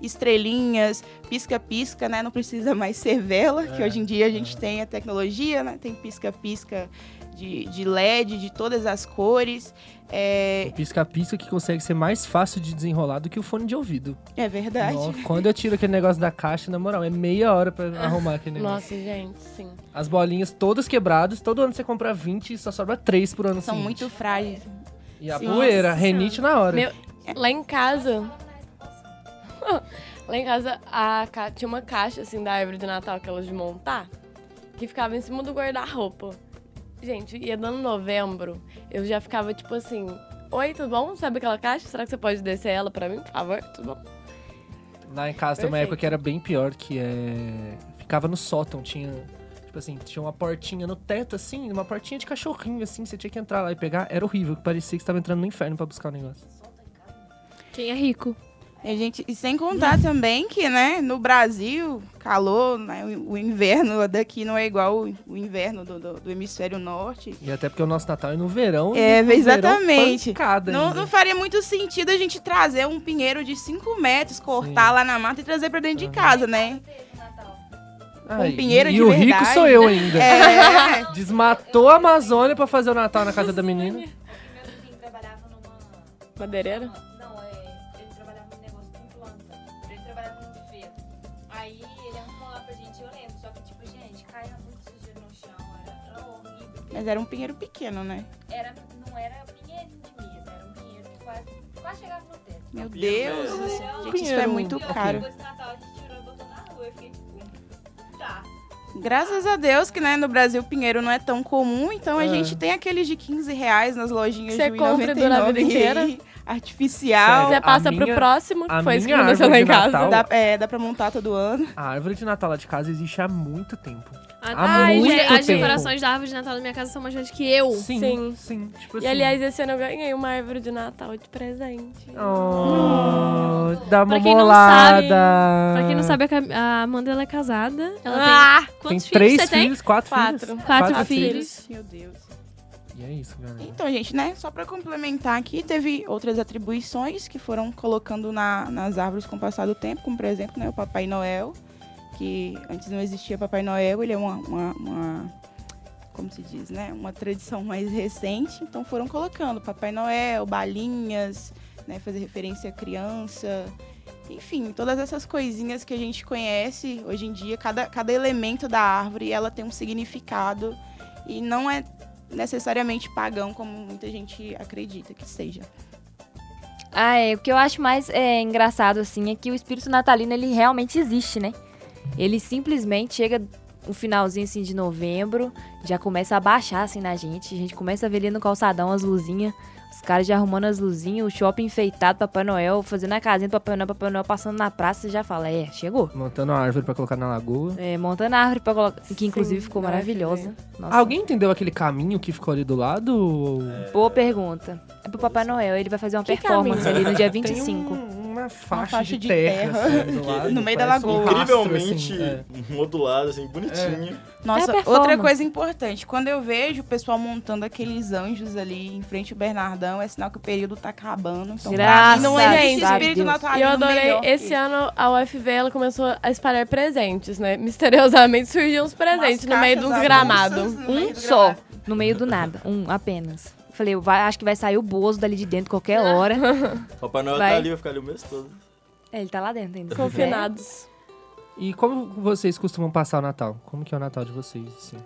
Estrelinhas, pisca-pisca, né? Não precisa mais ser vela, que É, hoje em dia a gente tem a tecnologia, né? Tem pisca-pisca de, de LED, de todas as cores. É, O pisca-pisca que consegue ser mais fácil de desenrolar do que o fone de ouvido. é verdade. Nossa, quando eu tiro aquele negócio da caixa, na moral, é meia hora pra arrumar aquele negócio. Nossa, gente, sim. As bolinhas todas quebradas, todo ano você compra 20 e só sobra 3 por ano São seguinte. muito frágeis. E a Sim. poeira, Nossa renite na hora. Meu, lá em casa. [laughs] lá em casa a, ca- tinha uma caixa assim da árvore de Natal, aquelas de montar, que ficava em cima do guarda-roupa. Gente, ia dando novembro, eu já ficava tipo assim: Oi, tudo bom? Sabe aquela caixa? Será que você pode descer ela pra mim, por favor? Tudo bom? Lá em casa tem uma época que era bem pior, que é. Ficava no sótão, tinha. Tipo assim, tinha uma portinha no teto, assim, uma portinha de cachorrinho, assim, você tinha que entrar lá e pegar. Era horrível, que parecia que você tava entrando no inferno pra buscar o negócio. Quem é rico? E, gente, e sem contar também que, né, no Brasil, calor, né, o, o inverno daqui não é igual o, o inverno do, do- do hemisfério norte. E até porque o nosso Natal é no verão. É, no exatamente. Verão, Não, não faria muito sentido a gente trazer um pinheiro de 5 metros, cortar lá na mata e trazer pra dentro de casa, né? Um pinheiro e, de e o verdade. rico sou eu ainda. É, [laughs] Desmatou a Amazônia pra fazer o Natal na casa da menina. Meu vizinho trabalhava numa. Madeireira? Mas era um pinheiro pequeno, né? Era, não era pinheirinho de mesa, era um pinheiro que quase, quase chegava no teto. Meu Pinheiro Deus, mesmo. gente, isso é Pinheiro, muito caro. Depois do Natal a gente tirou e botou na rua. Eu fiquei tipo, tá. Graças a Deus que, né, no Brasil o pinheiro não é tão comum, então a É. gente tem aqueles de 15 reais nas lojinhas Você de a vida 1,99 inteira. artificial. Você a passa minha- pro próximo, a que foi isso que minha aconteceu lá árvore em de casa. Natal- Dá, é, dá pra montar todo ano. A árvore de Natal lá de casa existe há muito tempo. Há Ai, muito gente, as tempo. decorações da árvore de Natal da minha casa são mais grandes que eu. Sim, Sim. sim. Tipo E assim. aliás, esse ano eu ganhei uma árvore de Natal de presente. Oh, dá uma Pra quem não sabe- molada. Pra quem não sabe, a Amanda ela é casada. Ela Ah! tem tem quantos filhos três você tem? filhos, quatro, Quatro. filhos. Quatro filhos. Meu Deus. E é isso, galera. Então, gente, né, só pra complementar aqui, teve outras atribuições que foram colocando na- nas árvores com o passar do tempo, como, por exemplo, né, o Papai Noel, que antes não existia Papai Noel, ele é uma, uma, uma- como se diz, né, uma tradição mais recente, então foram colocando Papai Noel, balinhas, né, fazer referência à criança, enfim, todas essas coisinhas que a gente conhece hoje em dia, cada, cada elemento da árvore, ela tem um significado e não é necessariamente pagão, como muita gente acredita que seja. Ah, é. O que eu acho mais é, engraçado, assim, é que o espírito natalino, ele realmente existe, né? Ele simplesmente chega um finalzinho, assim, de novembro, já começa a baixar, assim, na gente. A gente começa a ver ali no calçadão as luzinhas, os caras já arrumando as luzinhas, o shopping enfeitado, Papai Noel, fazendo a casinha do Papai Noel, Papai Noel passando na praça, você já fala, é, chegou. Montando uma árvore pra colocar na lagoa. É, montando a árvore pra colocar, que inclusive Sim, ficou maravilhosa. Nossa, Alguém entendeu aquele caminho que ficou ali do lado? ou- boa pergunta. É pro Papai Noel, ele vai fazer uma Que performance caminho? ali no dia [laughs] Tem 25. um- uma uma faixa, faixa de de terra, terra assim, do [laughs] lado, no meio da um lagoa. rastro, Incrivelmente assim, é. modulado, assim, bonitinho. Nossa, É a performance. outra coisa importante, quando eu vejo o pessoal montando aqueles anjos ali em frente ao Bernardão, é sinal que o período tá acabando. Então, Graças não a existe Deus. espírito E natalino eu adorei, esse ano a UFV ela começou a espalhar presentes, né? Misteriosamente surgiam uns presentes Umas no meio de uns caixas gramados. Um do só, gramado. no meio do nada. Um apenas. Falei, vai, acho que vai sair o Bozo dali de dentro qualquer [laughs] hora. Papai Noel Vai. tá ali, vai ficar ali o mês todo. É, ele tá lá dentro ainda. Confinados. E como vocês costumam passar o Natal? Como que é o Natal de vocês, assim?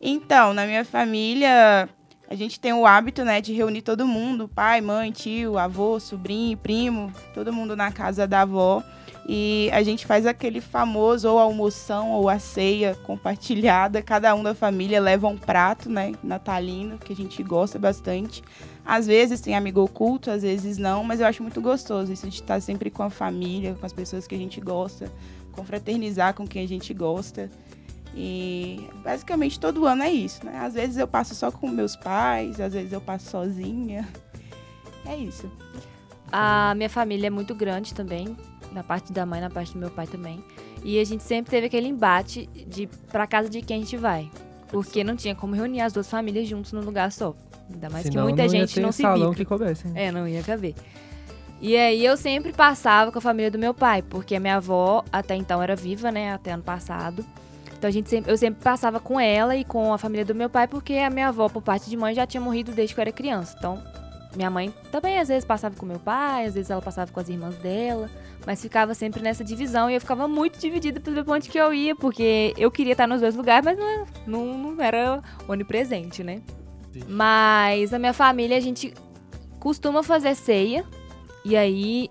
Então, na minha família, a gente tem o hábito, né, de reunir todo mundo, pai, mãe, tio, avô, sobrinho, primo, todo mundo na casa da avó. E a gente faz aquele famoso ou almoção ou a ceia compartilhada. Cada um da família leva um prato, né, natalino, que a gente gosta bastante. Às vezes tem amigo oculto, às vezes não, mas eu acho muito gostoso isso de estar sempre com a família, com as pessoas que a gente gosta, confraternizar com quem a gente gosta. E basicamente todo ano é isso, né? Às vezes eu passo só com meus pais, às vezes eu passo sozinha. É isso. A minha família é muito grande também, na parte da mãe, na parte do meu pai também. E a gente sempre teve aquele embate de pra casa de quem a gente vai. Porque não tinha como reunir as duas famílias juntos num lugar só. Ainda mais Senão que muita gente não se salão bica. que coubesse. É, não ia caber. E aí eu sempre passava com a família do meu pai, porque a minha avó até então era viva, né, até ano passado. Então a gente sempre, eu sempre passava com ela e com a família do meu pai, porque a minha avó, por parte de mãe, já tinha morrido desde que eu era criança. Então, minha mãe também às vezes passava com meu pai, às vezes ela passava com as irmãs dela, mas ficava sempre nessa divisão e eu ficava muito dividida pelo onde que eu ia, porque eu queria estar nos dois lugares, mas não, não, não era onipresente, né? Mas a minha família, a gente costuma fazer ceia. E aí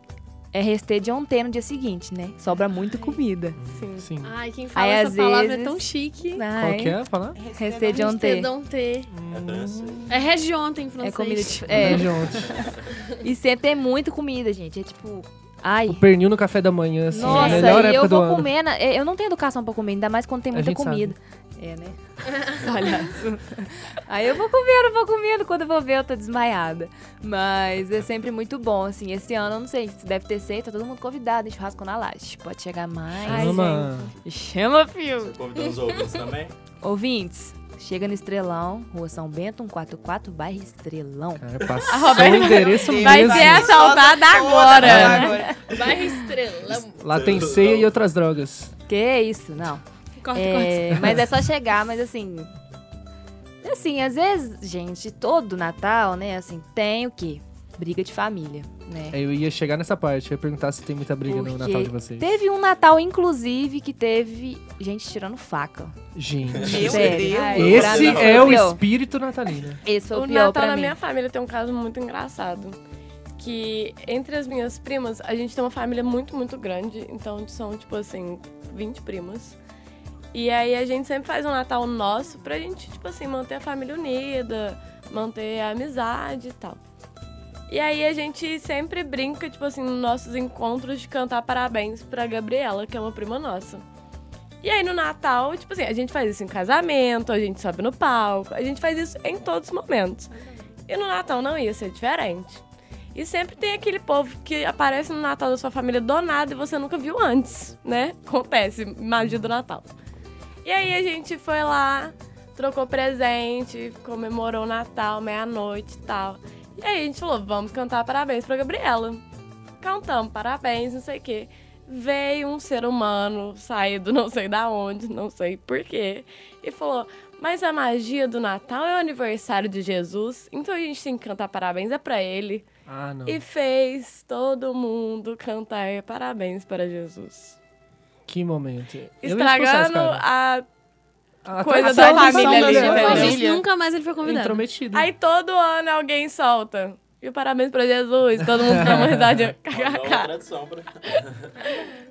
é rester de ontem no dia seguinte, né? Sobra muita comida. Sim. Sim. Ai, quem fala Aí, essa palavra vezes- é tão chique. Qual Ai, que é? Falar? Rester de ontem. Redonté. É, É regionte em É francês. [laughs] comida de... É. É, de ontem. e sempre tem muita comida, gente. É tipo... Ai, O pernil no café da manhã, assim, é a nossa, melhor e época eu do vou ano. comendo... Eu não tenho educação pra comer, ainda mais quando tem muita gente sabe. comida. É, né? [laughs] Palhaço. [laughs] Aí eu vou comendo, vou comendo. Quando eu vou ver, eu tô desmaiada. Mas é sempre muito bom, assim. Esse ano, eu não sei, se deve ter ceia, tá todo mundo convidado em churrasco na laje. Pode chegar mais. Ai, Chama. Chama, fio. Você convidando os ouvintes também? Ouvintes, chega no Estrelão, Rua São Bento, 144, bairro Estrelão. Cara, passou A Roberta o endereço vai mesmo. ser assaltada agora. Bairro Estrela. Lá tem ceia e outras drogas. Que isso, não. Corta, É, mas é só chegar, mas assim. Assim, às vezes, gente, todo Natal, né, assim, tem o quê? Briga de família, né? Eu ia chegar nessa parte, eu ia perguntar se tem muita briga no Porque Natal de vocês. Teve um Natal, inclusive, que teve gente tirando faca. Gente, Meu Sério. Deus. Ai, esse mim é o pior. espírito natalino. Esse foi o, O pior Natal pra na mim. minha família tem um caso muito engraçado. Que entre as minhas primas, a gente tem uma família muito, muito grande. Então são, tipo assim, 20 primas. E aí a gente sempre faz um Natal nosso pra gente, tipo assim, manter a família unida, manter a amizade e tal. E aí a gente sempre brinca, tipo assim, nos nossos encontros de cantar parabéns pra Gabriela, que é uma prima nossa. E aí no Natal, tipo assim, a gente faz isso em casamento, a gente sobe no palco, a gente faz isso em todos os momentos. E no Natal não ia ser diferente. E sempre tem aquele povo que aparece no Natal da sua família do nada e você nunca viu antes, né? Acontece, magia do Natal. E aí a gente foi lá, trocou presente, comemorou o Natal, meia-noite e tal. E aí a gente falou, vamos cantar parabéns pra Gabriela. Cantamos parabéns, não sei o quê. Veio um ser humano, saído [laughs] não sei da onde, não sei porquê, e falou: Mas a magia do Natal é o aniversário de Jesus, então a gente tem que cantar parabéns, é pra ele. Ah, não. E fez todo mundo cantar parabéns para Jesus. Que momento. Estragando a. A coisa tradição da família ali? Mas Família. nunca mais ele foi convidado. Intrometido. Aí todo ano alguém solta. E o parabéns pra Jesus, todo mundo [laughs] dá uma risada. Uma pra... [laughs]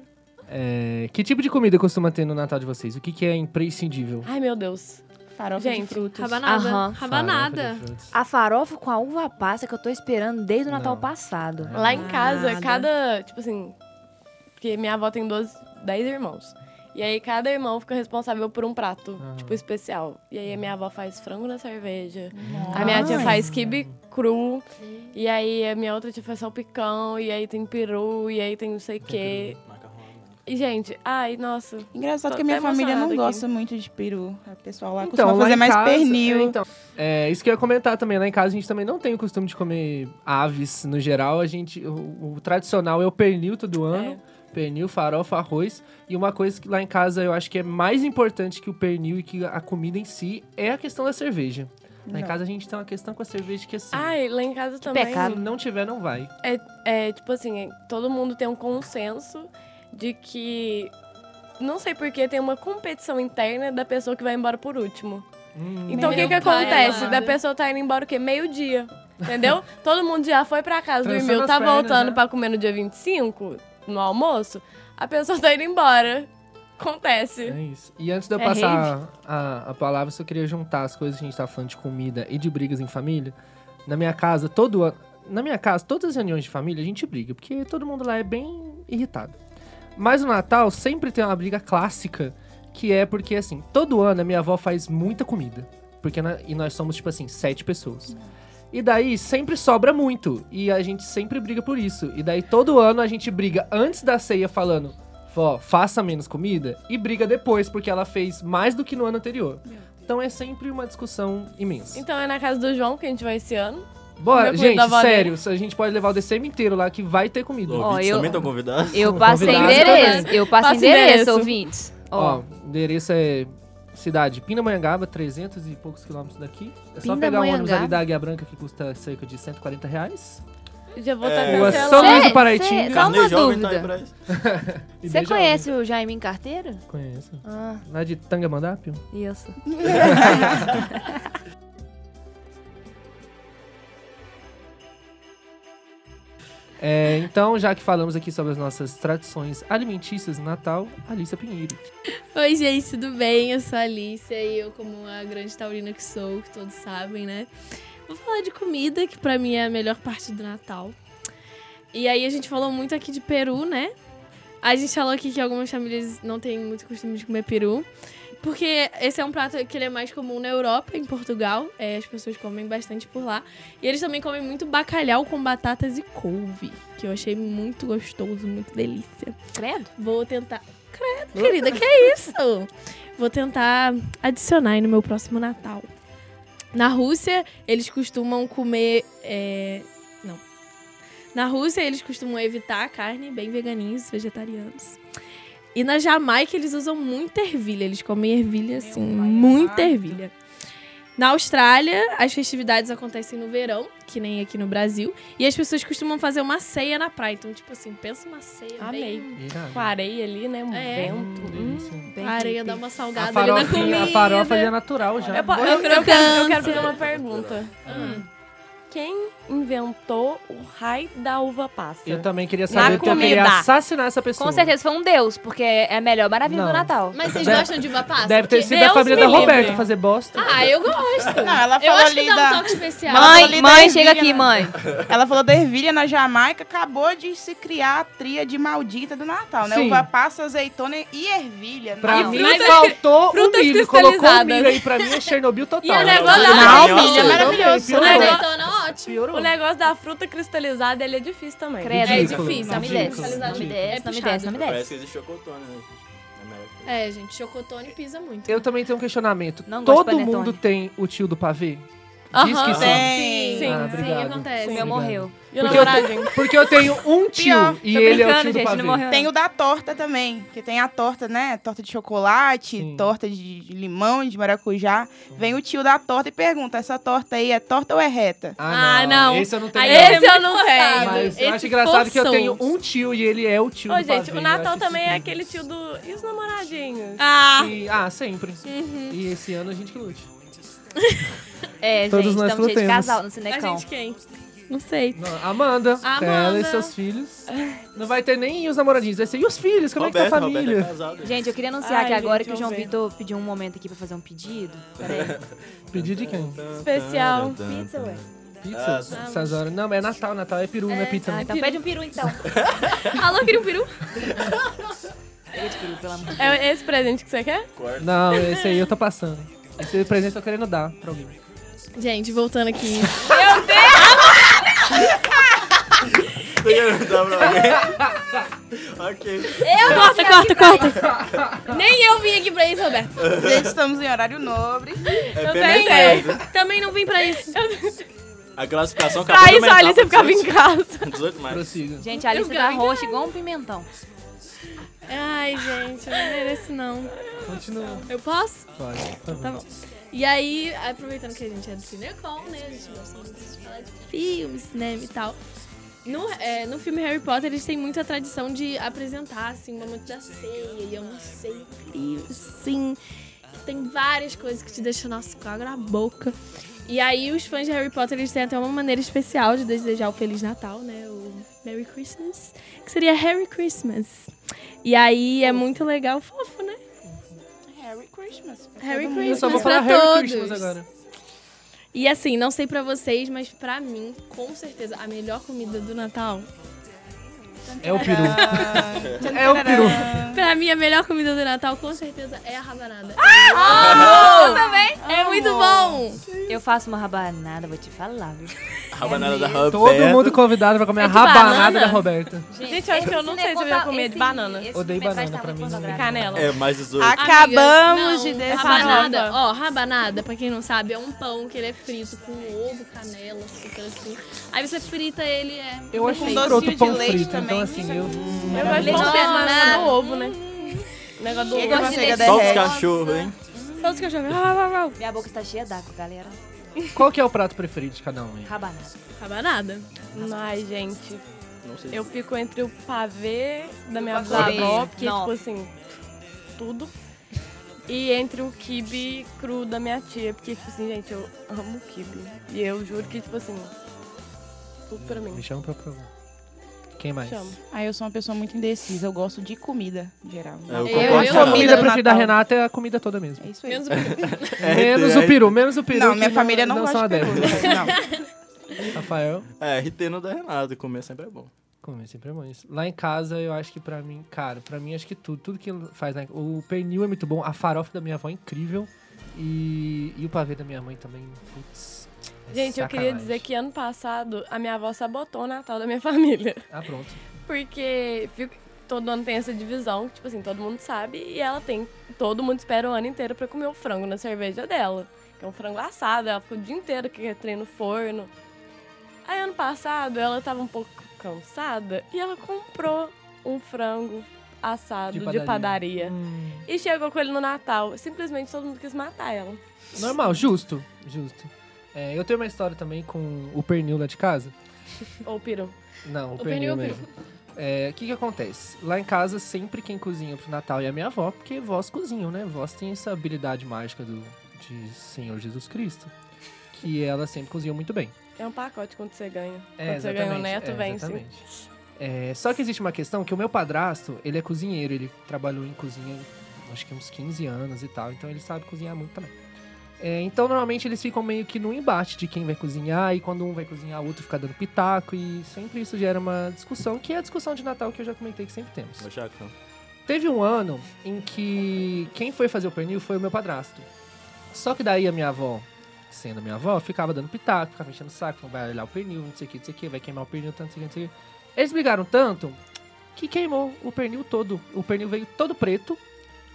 É, que tipo de comida costuma ter no Natal de vocês? O que, que é imprescindível? Ai, meu Deus. Farofa de Gente, frutas. Rabanada. Aham. Rabanada. Farofa de. A farofa com a uva passa que eu tô esperando desde o Natal Não. passado. Lá em casa, Nada. cada. Tipo assim. Porque minha avó tem 12, 10 irmãos. E aí cada irmão fica responsável por um prato, Ah. tipo, especial. E aí a minha avó faz frango na cerveja. Nossa. A minha tia faz quibe cru. E aí a minha outra tia faz salpicão, e aí tem peru, e aí tem não sei o quê. E, gente, ai, nossa. Engraçado Tô que a minha família não emocionada gosta muito de peru. O pessoal lá Então, costuma lá fazer mais casa- pernil. É, então, é, isso que eu ia comentar também. Lá em casa a gente também não tem o costume de comer aves no geral. A gente, o, o tradicional é o pernil todo ano. Pernil, farofa, arroz. E uma coisa que lá em casa eu acho que é mais importante que o pernil e que a comida em si é a questão da cerveja. Lá em casa a gente tem uma questão com a cerveja que assim, Ai, lá em casa também. pecado. se não tiver, não vai. É, é, tipo assim, é, todo mundo tem um consenso de que. Não sei porquê, tem uma competição interna da pessoa que vai embora por último. Hum, Então o que que pai acontece? amado. Da pessoa tá indo embora o quê? Meio-dia. Entendeu? [laughs] Todo mundo já foi pra casa, dormiu, tá pernas, voltando né? pra comer no dia 25, no almoço. A pessoa [laughs] tá indo embora. Acontece. É isso. E antes de eu É passar a, a palavra, eu só queria juntar as coisas que a gente tá falando de comida e de brigas em família. Na minha casa, todo ano. Na minha casa, todas as reuniões de família, a gente briga, porque todo mundo lá é bem irritado. Mas no Natal sempre tem uma briga clássica, que é porque, assim, todo ano a minha avó faz muita comida. Porque na- e nós somos, tipo assim, sete pessoas. E daí sempre sobra muito. E a gente sempre briga por isso. E daí todo ano a gente briga antes da ceia falando, vó, faça menos comida. E briga depois, porque ela fez mais do que no ano anterior. Então é sempre uma discussão imensa. Então é na casa do João que a gente vai esse ano. Bora, gente, sério, a gente pode levar o DCM inteiro lá que vai ter comida. Ó, ouvintes eu- também estão convidados? Eu [laughs] passei Convidado endereço. Eu passei Passa endereço, endereço. ouvintes. Ó, Ó, o endereço é cidade Pindamonhangaba, 300 e poucos quilômetros daqui. É só pegar um ônibus ali da Águia Branca que custa cerca de 140 reais. Já vou estar É. Rua cancelando. São Luís do Paraitinga. cê- Só uma tá dúvida. você [laughs] conhece o Jaimin Carteiro? homem. Conheço. Ah, Lá de Tangamandápio? isso. [laughs] É, então, já que falamos aqui sobre as nossas tradições alimentícias no Natal, Alícia Pinheiro. Oi, gente, tudo bem? Eu sou a Alicia e eu, como a grande taurina que sou, que todos sabem, né? Vou falar de comida, que pra mim é a melhor parte do Natal. E aí a gente falou muito aqui de peru, né? A gente falou aqui que algumas famílias não têm muito costume de comer peru. Porque esse é um prato que ele é mais comum na Europa, em Portugal. É, as pessoas comem bastante por lá. E eles também comem muito bacalhau com batatas e couve. Que eu achei muito gostoso, muito delícia. Credo. Vou tentar. Credo, querida, que é isso? Vou tentar adicionar aí no meu próximo Natal. Na Rússia, eles costumam comer. é, Não. Na Rússia, eles costumam evitar a carne, bem veganinhos, vegetarianos. E na Jamaica, eles usam muita ervilha. Eles comem ervilha, assim, muita ervilha. Na Austrália, as festividades acontecem no verão, que nem aqui no Brasil. E as pessoas costumam fazer uma ceia na praia. Então, tipo assim, pensa uma ceia Amei. bem... Irado. Com a areia ali, né? Um É. vento. Hum. Bem A areia dá uma salgada ali na farofinha, comida. a farofa já é natural já. Eu, po- eu, eu quero, eu quero fazer uma pergunta. Hum. Quem inventou o raio da uva passa? Eu também queria saber porque eu comida. queria assassinar essa pessoa. Com certeza foi um deus, porque é a melhor maravilha Não. do Natal. Mas vocês Deve- gostam de uva passa? Deve ter Porque- sido da Deus família me da livre. Roberta fazer bosta. Ah, eu gosto. Não, ela eu falou acho que ali dá um da... toque especial. Mãe, mãe, chega aqui, né? mãe. Ela falou da ervilha na Jamaica, acabou de se criar a tríade maldita do Natal, né? Sim. Uva passa, azeitona e ervilha. Pra Não, mim, frutas- faltou o frutas milho. Colocou o cristalizadas. milho aí pra mim é Chernobyl total. E o negócio Não, da milho é maravilhoso. O negócio- Azeitona, ótimo. Piorou. O negócio da fruta cristalizada, ele é difícil também. Credo. É Ridículo, difícil, Não me ridículo, desce, não me ridículo. desce, não me puxado. desce, não me Parece desce. que existe chocotone, né? É, gente, chocotone pisa muito. Eu também tenho um questionamento. Não Todo mundo tem o tio do pavê? Diz que sim. Tem. Sim, Ah, sim, acontece. O meu Obrigado. morreu. E o Porque eu, porque eu tenho um tio Pior. e Tô ele é o tio do gente, pavê. não morreu. Tem o da torta também, que tem a torta, né? Torta de chocolate, Sim. torta de limão, de maracujá. Vem o tio da torta e pergunta, essa torta aí é torta ou é reta? Ah, não. Esse eu não tenho. Aí não. esse eu não tenho. Mas eu acho engraçado que eu tenho um tio e ele é o tio Ô, do gente, pavê. o Natal também é aquele tio do... E os namoradinhos? Ah, E- ah, sempre. E esse ano a gente que lute. [laughs] É, Todos gente, nós estamos cheios de casal no a Cinecão. gente quem? Não sei. Não, Amanda, Amanda. ela e seus filhos. Não vai ter nem os namoradinhos, vai ser e os filhos? Como é que tá a Roberto, Roberto família? é casado. Gente, eu queria anunciar Ai, que agora gente, que o João. Vitor pediu um momento aqui pra fazer um pedido. Peraí. [laughs] Pedido de quem? Especial. Pizza, ué. Pizza? Ah, Essas horas. Não, mas é Natal, Natal é peru, não é pizza. Ah, não. então pede um peru, então. [laughs] Alô, queria um peru? Pede [laughs] peru, pelo amor de Deus. É esse presente que você quer? Corta. Não, esse aí eu tô passando. Esse presente eu tô querendo dar pra alguém. Gente, voltando aqui. Meu Deus! Dar pra alguém? ok. Corta, corta, corta. Nem eu vim aqui pra isso, Roberto. Gente, estamos em horário nobre. É Também, PMS. também não vim pra isso. A classificação acabou Pra isso, a Alice ficava em 18 casa. 18 mais. Prossiga. Gente, a Eu tá roxa igual um pimentão. Ai, gente, eu não mereço não. Continua. Eu posso? Pode. favor. Tá bom. E aí, aproveitando que a gente é do Cinecom, né? A gente gosta muito de falar de filme, cinema e tal. No, é, no filme Harry Potter, eles têm muita tradição de apresentar, assim, o momento da ceia. E eu não sei assim. Tem várias coisas que te deixam, nossa, com na boca. E aí, os fãs de Harry Potter, eles têm até uma maneira especial de desejar o Feliz Natal, né? O Merry Christmas. Que seria Harry Christmas. E aí, é muito legal, fofo, né? Harry Christmas. Harry mundo. Eu só vou Pra falar Harry todos. Christmas agora. E assim, não sei pra vocês, mas pra mim, com certeza, a melhor comida do Natal. É o peru. É o peru. Pra mim, a melhor comida do Natal, com certeza, é a rabanada. Eu também. é muito bom! Eu faço uma rabanada, vou te falar, viu? Rabanada da mesmo. Roberta. Todo mundo convidado pra comer É a rabanada banana? da Roberta. Gente, eu acho que eu não sei se eu ia comer de banana. Odeio banana, pra mim é. Canela. É, mais 18. Acabamos Amiga, de descer. Rabanada, ó, rabanada, pra quem não sabe, é um pão que ele é frito com ovo, canela, assim. Aí você frita ele, é. Eu acho Com um docinho escroto de leite frito, também. Então assim, eu... Eu gosto de condensado. no ovo, né? O negócio do Chega, ovo. manteiga leite. Só os cachorros, hein? Só os cachorros. Ah. Minha boca está cheia d'água, galera. Qual que é o prato preferido de cada um aí? Rabanada. Rabanada. Ai, gente. Eu fico entre o pavê da minha avó, porque, tipo assim, tudo. E entre o kibe cru da minha tia, porque, tipo assim, gente, eu amo kibe. E eu juro que, tipo assim, tudo pra mim. Me chama pra provar. Quem mais? Chama. Ah, eu sou uma pessoa muito indecisa. Eu gosto de comida, em geral. É, eu Eu- concordo eu- com A comida preferida da. Renata é a comida toda mesmo. É isso aí. Menos o peru. É, [laughs] Menos o peru, menos o peru. Não, minha família não, são gosta de peru. adeptos. Não. [laughs] Rafael, É, RT no da Renata, comer sempre é bom. comer sempre é bom isso. Lá em casa, eu acho que pra mim, cara, pra mim acho que tudo, tudo que faz, né? O pernil é muito bom, a farofa da minha avó é incrível e, e o pavê da minha mãe também, putz. Gente, eu queria sacanagem. dizer que ano passado a minha avó sabotou o Natal da minha [laughs] família. Ah, pronto. Porque todo ano tem essa divisão, que, tipo assim, todo mundo sabe, e ela tem. Todo mundo espera o ano inteiro pra comer o frango na cerveja dela. Que é um frango assado, ela ficou o dia inteiro que treino no forno. Aí ano passado ela tava um pouco cansada e ela comprou um frango assado De de padaria. padaria. Hum, E chegou com ele no Natal. Simplesmente todo mundo quis matar ela. normal, justo, justo. É, eu tenho uma história também com o pernil lá de casa. Ou peru. Não, o, O pernil, pernil, o mesmo. É, O que que acontece? Lá em casa, sempre quem cozinha pro Natal é a minha avó, porque vós cozinham, né? Vós tem essa habilidade mágica do, de Senhor Jesus Cristo, que ela sempre cozinhou muito bem. É um pacote quando você ganha. É, quando você ganha um neto, é, vem sim. exatamente. É, só que existe uma questão que o meu padrasto, ele é cozinheiro, ele trabalhou em cozinha acho que uns 15 anos e tal, então ele sabe cozinhar muito também. É, então normalmente eles ficam meio que no embate de quem vai cozinhar e quando um vai cozinhar o outro fica dando pitaco e sempre isso gera uma discussão, que é a discussão de Natal que eu já comentei que sempre temos. Ô. Teve um ano em que quem foi fazer o pernil foi o meu padrasto. Só que daí a minha avó, sendo minha avó, ficava dando pitaco, ficava enchendo o saco, vai olhar o pernil, não sei o que, não sei o que, vai queimar o pernil, tanto, não sei o que, não sei o que. Eles brigaram tanto que queimou o pernil todo. O pernil veio todo preto.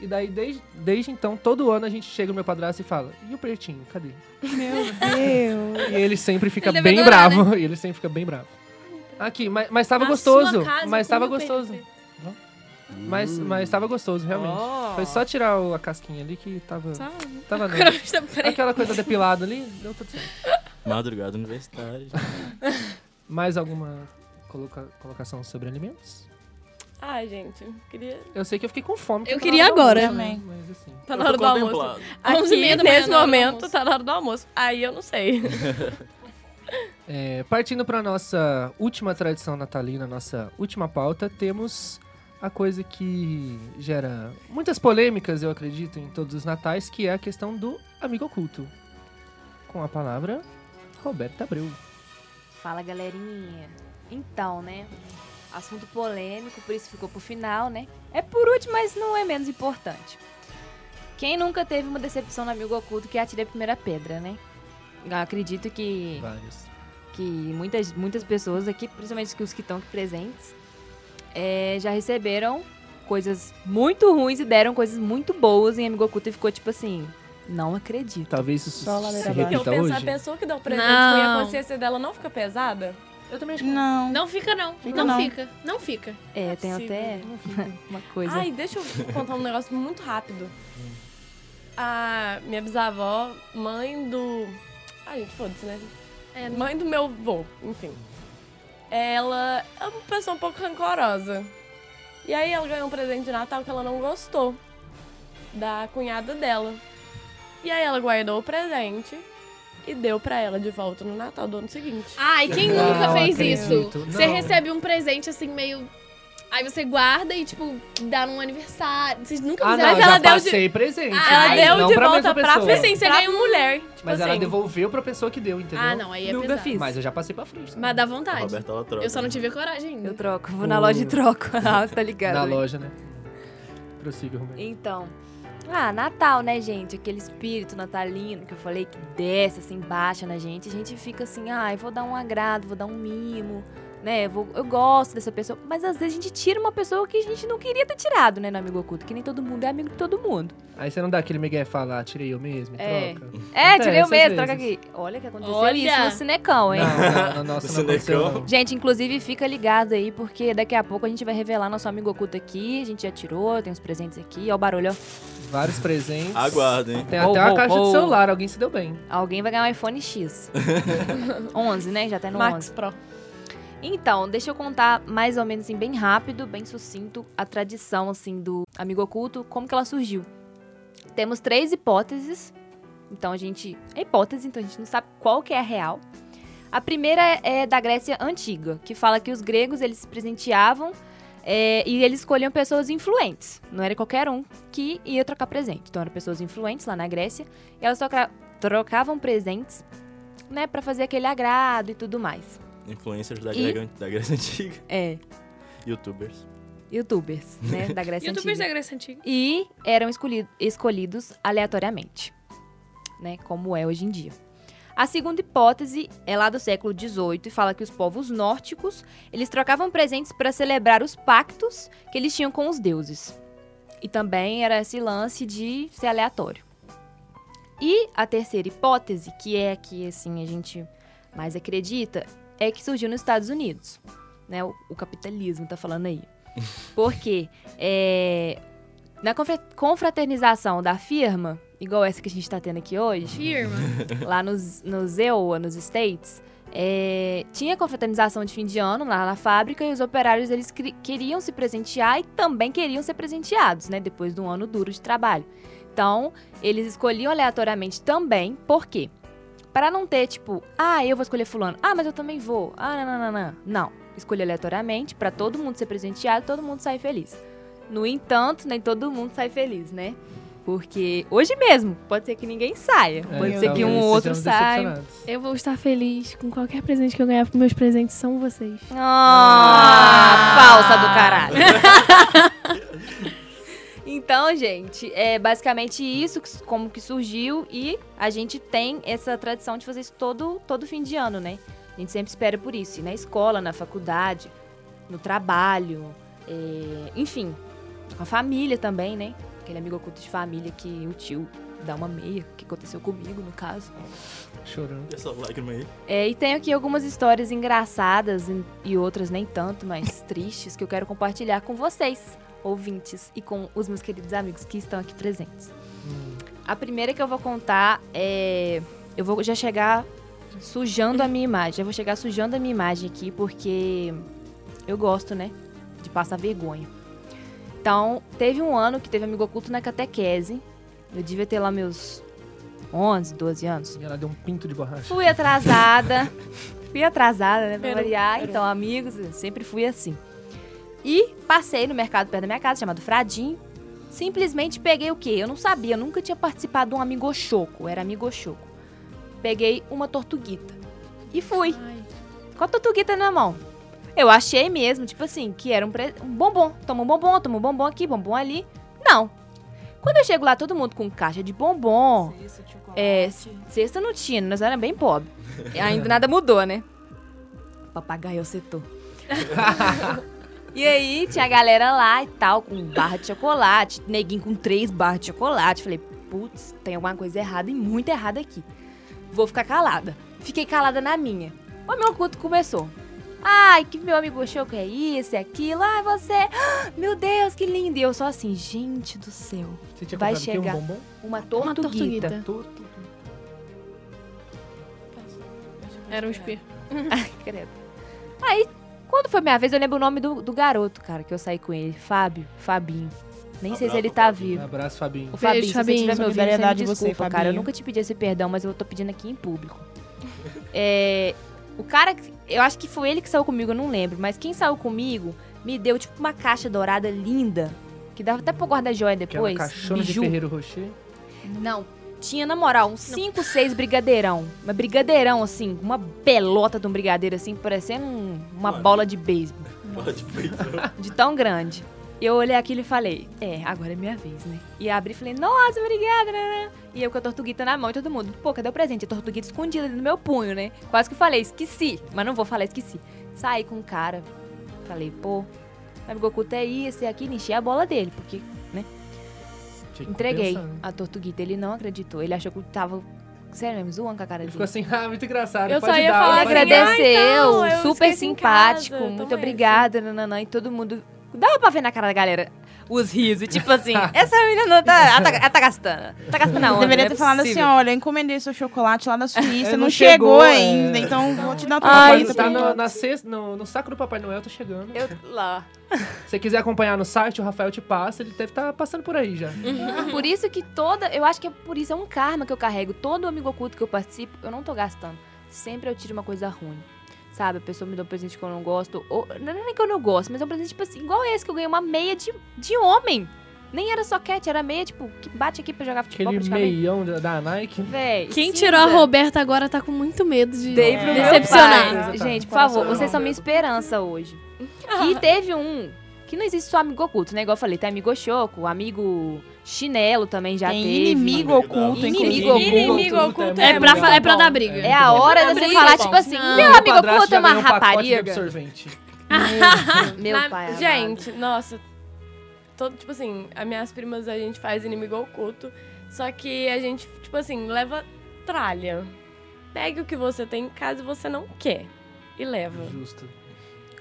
E daí, desde, desde então, todo ano a gente chega no meu padrasto e fala, e o pretinho, cadê? Meu [laughs] Deus. E ele sempre fica Ele bem deve adorar, bravo. [laughs] E ele sempre fica bem bravo. Aqui, mas, mas tava Na gostoso. sua casa, Mas tava gostoso. Mas, mas tava gostoso, realmente. Oh. Foi só tirar o- a casquinha ali que tava. Só Tava a não. preta. Aquela coisa depilada ali, deu tudo certo. [laughs] Madrugada universitária. Mais alguma coloca- colocação sobre alimentos? Ai, gente, queria. Eu sei que eu fiquei com fome. Eu tá queria agora. almoço, Também. Mas assim. Tá na hora do almoço. Aqui, 11h30 da manhã, nesse momento, tá na hora do almoço. Aí eu não sei. [laughs] É, partindo para nossa última tradição natalina, nossa última pauta, temos a coisa que gera muitas polêmicas, eu acredito, em todos os natais, que é a questão do amigo oculto. Com a palavra Roberta Abreu. Fala, galerinha. Então, né? Assunto polêmico, por isso ficou pro final, né? É por último, mas não é menos importante. Quem nunca teve uma decepção no amigo oculto que atire a primeira pedra, né? Eu acredito que Vários. que muitas, muitas pessoas aqui, principalmente os que estão aqui presentes, é, já receberam coisas muito ruins e deram coisas muito boas em Amigo Oculto e ficou tipo assim, não acredito. Talvez isso Só se ladeira Porque eu repita penso, a hoje. pessoa que deu o presente Não. ruim, a consciência dela não fica pesada? Eu também acho Não. Não fica, não. Fica não, não. fica. Não fica. É, tem possível, até [laughs] uma coisa. Ai, deixa eu contar um negócio muito rápido. A minha bisavó, mãe do. Ai, gente, foda-se, né? É, Mãe do meu avô, enfim. Ela é uma pessoa um pouco rancorosa. E aí ela ganhou um presente de Natal que ela não gostou. Da cunhada dela. E aí ela guardou o presente e deu pra ela de volta no Natal do ano seguinte. Ai, quem Não nunca fez acredito, isso? Você não. recebe um presente assim, meio. Aí você guarda e, tipo, dá num aniversário. Vocês nunca Ah, fizeram não, isso? já ela deu de- passei presente. Ah, Ela mas deu não de pra volta pra. Tipo assim, você ganha um- mulher. Tipo Mas ela assim, devolveu pra pessoa que deu, entendeu? Ah, não, aí é Nunca pesado. fiz. Mas eu já passei pra frente. Mas dá A vontade. Roberta, ela troca. Eu só não tive a coragem ainda. Eu troco, vou na loja e troco. [laughs] Ah, você tá ligado? Na né? loja, né? Prossiga, Romero. Então. Ah, Natal, né, gente? Aquele espírito natalino que eu falei que desce, assim, baixa na gente. A gente fica assim, ai, vou dar um agrado, vou dar um mimo, né? Vou, eu gosto dessa pessoa. Mas às vezes a gente tira uma pessoa que a gente não queria ter tirado, né, no Amigo Oculto. Que nem todo mundo é amigo de todo mundo. Aí você não dá aquele migué e fala, ah, tirei eu mesmo, e É. troca. É, Acontece tirei o às mesmo, troca aqui. Olha que aconteceu Olha! isso no Cinecão, hein? Não, não, no nosso não aconteceu. Gente, inclusive fica ligado aí, porque daqui a pouco a gente vai revelar nosso amigo oculto aqui. A gente já tirou, tem os presentes aqui. Ó o barulho, ó. Vários presentes. Aguardem. Tem Oh, até uma oh, caixa oh. de celular, alguém se deu bem. Alguém vai ganhar um iPhone X. [laughs] 11, né? Já tá no Max 11. Pro. Então, deixa eu contar mais ou menos assim, bem rápido, bem sucinto, a tradição, assim, do amigo oculto, como que ela surgiu. Temos três hipóteses. Então, a gente... É hipótese, então a gente não sabe qual que é a real. A primeira é da Grécia Antiga, que fala que os gregos, eles se presenteavam é, e eles escolhiam pessoas influentes. Não era qualquer um que ia trocar presente. Então, eram pessoas influentes lá na Grécia. E elas troca- trocavam presentes, né, pra fazer aquele agrado e tudo mais. Influencers da, E- da Grécia Antiga. [laughs] É, Youtubers. youtubers, né, [laughs] da Grécia Youtubers da Antiga. Grécia Antiga. E eram escolhi- escolhidos aleatoriamente, né, como é hoje em dia. A segunda hipótese é lá do século XVIII e fala que os povos nórdicos, eles trocavam presentes para celebrar os pactos que eles tinham com os deuses. E também era esse lance de ser aleatório. E a terceira hipótese, que é a que assim a gente mais acredita, é que surgiu nos Estados Unidos. Né? O, o capitalismo tá falando aí. [laughs] Porque é, na confra- confraternização da firma, igual essa que a gente tá tendo aqui hoje, Firma. [laughs] lá nos, nos EOA, nos States, é, tinha confraternização de fim de ano lá na fábrica e os operários eles queriam se presentear e também queriam ser presenteados, né? Depois de um ano duro de trabalho. Então, eles escolhiam aleatoriamente também, por quê? Para não ter, tipo, ah, eu vou escolher fulano, ah, mas eu também vou, ah, não, não, não, não. Não, aleatoriamente para todo mundo ser presenteado todo mundo sair feliz. No entanto, nem todo mundo sai feliz, né? Porque hoje mesmo, pode ser que ninguém saia. É, pode ser que um ou outro saia. Eu vou estar feliz com qualquer presente que eu ganhar, porque meus presentes são vocês. Ah, falsa do caralho. [laughs] então, gente, é basicamente isso como que surgiu e a gente tem essa tradição de fazer isso todo, todo fim de ano, né? A gente sempre espera por isso, e na escola, na faculdade, no trabalho, é, enfim, com a família também, né? Aquele amigo oculto de família que o tio dá uma meia, que aconteceu comigo, no caso. Chorando. Essa lágrima aí. É, e tenho aqui algumas histórias engraçadas e- outras nem tanto, mas [laughs] tristes, que eu quero compartilhar com vocês, ouvintes, e com os meus queridos amigos que estão aqui presentes. A primeira que eu vou contar é. Eu vou já chegar sujando a minha imagem. Já vou chegar sujando a minha imagem aqui, porque eu gosto, né? De passar vergonha. Então, teve um ano que teve amigo oculto na catequese. Eu devia ter lá meus 11, 12 anos. E ela deu um pinto de borracha. Fui atrasada. [laughs] fui atrasada, né? Pra Peru, variar. Peru. Então, amigos, eu sempre fui assim. E passei no mercado perto da minha casa, chamado Fradinho. Simplesmente peguei o quê? Eu não sabia, eu nunca tinha participado de um amigo choco. Era amigo choco. Peguei uma tortuguita. E fui. Com a tortuguita na mão. Eu achei mesmo, tipo assim, que era um, pre- um bombom. Toma um bombom, toma um bombom aqui, bombom ali. Não. Quando eu chego lá, todo mundo com caixa de bombom. É, cesta não tinha, nós era bem pobre. Ainda nada mudou, né? papagaio é setor. [laughs] e aí tinha a galera lá e tal, com barra de chocolate, neguinho com três barras de chocolate. Falei, putz, tem alguma coisa errada e muito errada aqui. Vou ficar calada. Fiquei calada na minha. O meu culto começou. Ai, que meu amigo achou que é isso, é aquilo. Ai, você. [gasps] Meu Deus, que lindo. E eu só assim, gente do céu. Você tinha Vai chegar. Um bombom? Uma Uma tortuguita. tortuguita. Torto. Era um espirro. [laughs] Credo. Aí, quando foi minha vez, eu lembro o nome do, do garoto, cara, que eu saí com ele. Fábio, Fabinho. Nem sei se ele tá Fabinho. vivo. Abraço, Fabinho. O Fabinho, Beijo, se Fabinho. você estiver me ouvindo, você me Solidariedade você, desculpa, cara. Eu nunca te pedi esse perdão, mas eu tô pedindo aqui em público. [laughs] É, o cara, que- eu acho que foi ele que saiu comigo, eu não lembro. Mas quem saiu comigo me deu, tipo, uma caixa dourada linda. Que dava até pra guardar joia depois. caixona de. Ferreiro Rocher. Não. Tinha, na moral, uns 5, 6 brigadeirão. Mas brigadeirão, assim, uma pelota de um brigadeiro, assim, parecendo um- uma Mano. [laughs] bola de beisebol. Pode pegar. De tão grande. Eu olhei aquilo e falei, é, agora é minha vez, né? E abri e falei, nossa, obrigada, né? E eu com a tortuguita na mão e todo mundo, pô, cadê o presente? A tortuguita escondida no meu punho, né? Quase que eu falei, esqueci. Mas não vou falar, esqueci. Saí com o cara, falei, pô, meu amigo oculto é isso, é aquilo, enchi a bola dele, porque que entreguei né? a tortuguita. Ele não acreditou, ele achou que eu tava, sério mesmo, zoando com a cara Ele dele. ficou assim, [laughs] ah, muito engraçado. Eu pode só ia dar, falar pode assim. "Ah, agradeceu, então, eu super simpático, casa, muito toma obrigada, nananã, e todo mundo. Dava pra ver na cara da galera os risos, tipo assim, [laughs] essa menina não tá, ela tá, ela tá gastando, tá gastando a onda, Deveria é ter falado assim, possível. olha, eu encomendei seu chocolate lá da [laughs] Suíça, É, não, não chegou, chegou, é. ainda, então vou te dar tua Ai, coisa Tá pra no, na cesta, no, no saco do Papai Noel, tá chegando. Eu lá. [laughs] Se você quiser acompanhar no site, o Rafael te passa, ele deve estar passando por aí já. Por isso que toda, eu acho que é por isso, é um karma que eu carrego. Todo amigo oculto que eu participo, eu não tô gastando. Sempre eu tiro uma coisa ruim. Sabe, a pessoa me dá um presente que eu não gosto. Ou, não é nem que eu não gosto, mas é um presente, tipo assim, igual esse, que eu ganhei uma meia de, de homem. Nem era soquete, era meia, tipo, que bate aqui pra jogar futebol Aquele meião da, Nike. Véi, Quem cinza. tirou a Roberta agora tá com muito medo de Dei pro meu decepcionar. pai. Gente, por favor, vocês são minha esperança hoje. E teve um que não existe só amigo oculto, né? Igual eu falei, tem amigo choco, amigo chinelo também já Tem teve. inimigo oculto, Inimigo inclusive. Inimigo oculto É pra, fa- é pra dar briga. É a hora de você briga, falar, bom. tipo assim, Não. meu Meu amigo oculto é uma um rapariga. absorvente. Meu Na- pai amado. Gente, nossa. Todo, tipo assim, as minhas primas a gente faz inimigo oculto. Só que a gente, tipo assim, leva tralha. Pegue o que você tem caso você não quer. E leva. Justo.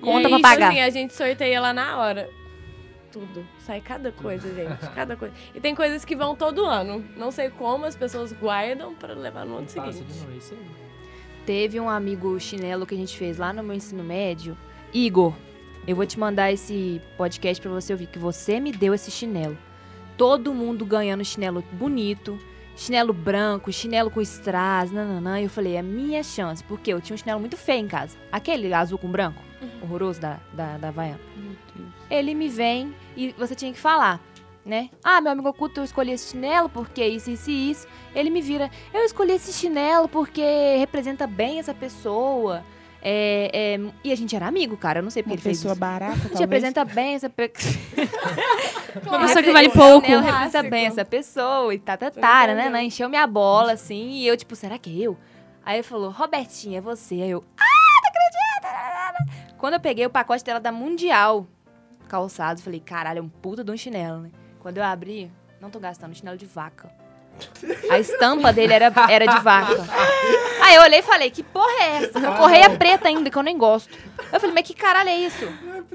Conta e, pra tipo pagar. assim, a gente sorteia lá na hora. Tudo. Sai cada coisa, gente. [laughs] Cada coisa. E tem coisas que vão todo ano. Não sei como as pessoas guardam pra levar no ano Passa seguinte. de novo, é isso aí. Teve um amigo chinelo que a gente fez lá no meu ensino médio. Igor, eu vou te mandar esse podcast pra você ouvir, que você me deu esse chinelo. Todo mundo ganhando chinelo bonito, chinelo branco, chinelo com strass, nananã. E eu falei, é minha chance, porque eu tinha um chinelo muito feio em casa. Aquele azul com branco, horroroso da, da, da Havaiana. Ele me vem e você tinha que falar, né? Ah, meu amigo oculto, eu escolhi esse chinelo porque isso, isso e isso. Ele me vira, eu escolhi esse chinelo porque representa bem essa pessoa. É, é, e a gente era amigo, cara. Eu não sei porque Uma ele fez pessoa isso. barata, A gente talvez. representa bem essa pessoa. [laughs] Uma pessoa que vale pouco. Ela representa bem essa pessoa e tá, tá, tá, né, né? Encheu minha bola, assim, e eu, tipo, será que é eu? Aí ele falou, Robertinha, é você. Aí eu, ah, não acredito! Quando eu peguei o pacote dela da Mundial calçados, falei, caralho, é um puta de um chinelo, né? Quando eu abri, não tô gastando, chinelo de vaca. A estampa dele era, era de vaca. Aí eu olhei e falei, que porra é essa? Correia preta ainda, que eu nem gosto. Eu falei, mas que caralho é isso?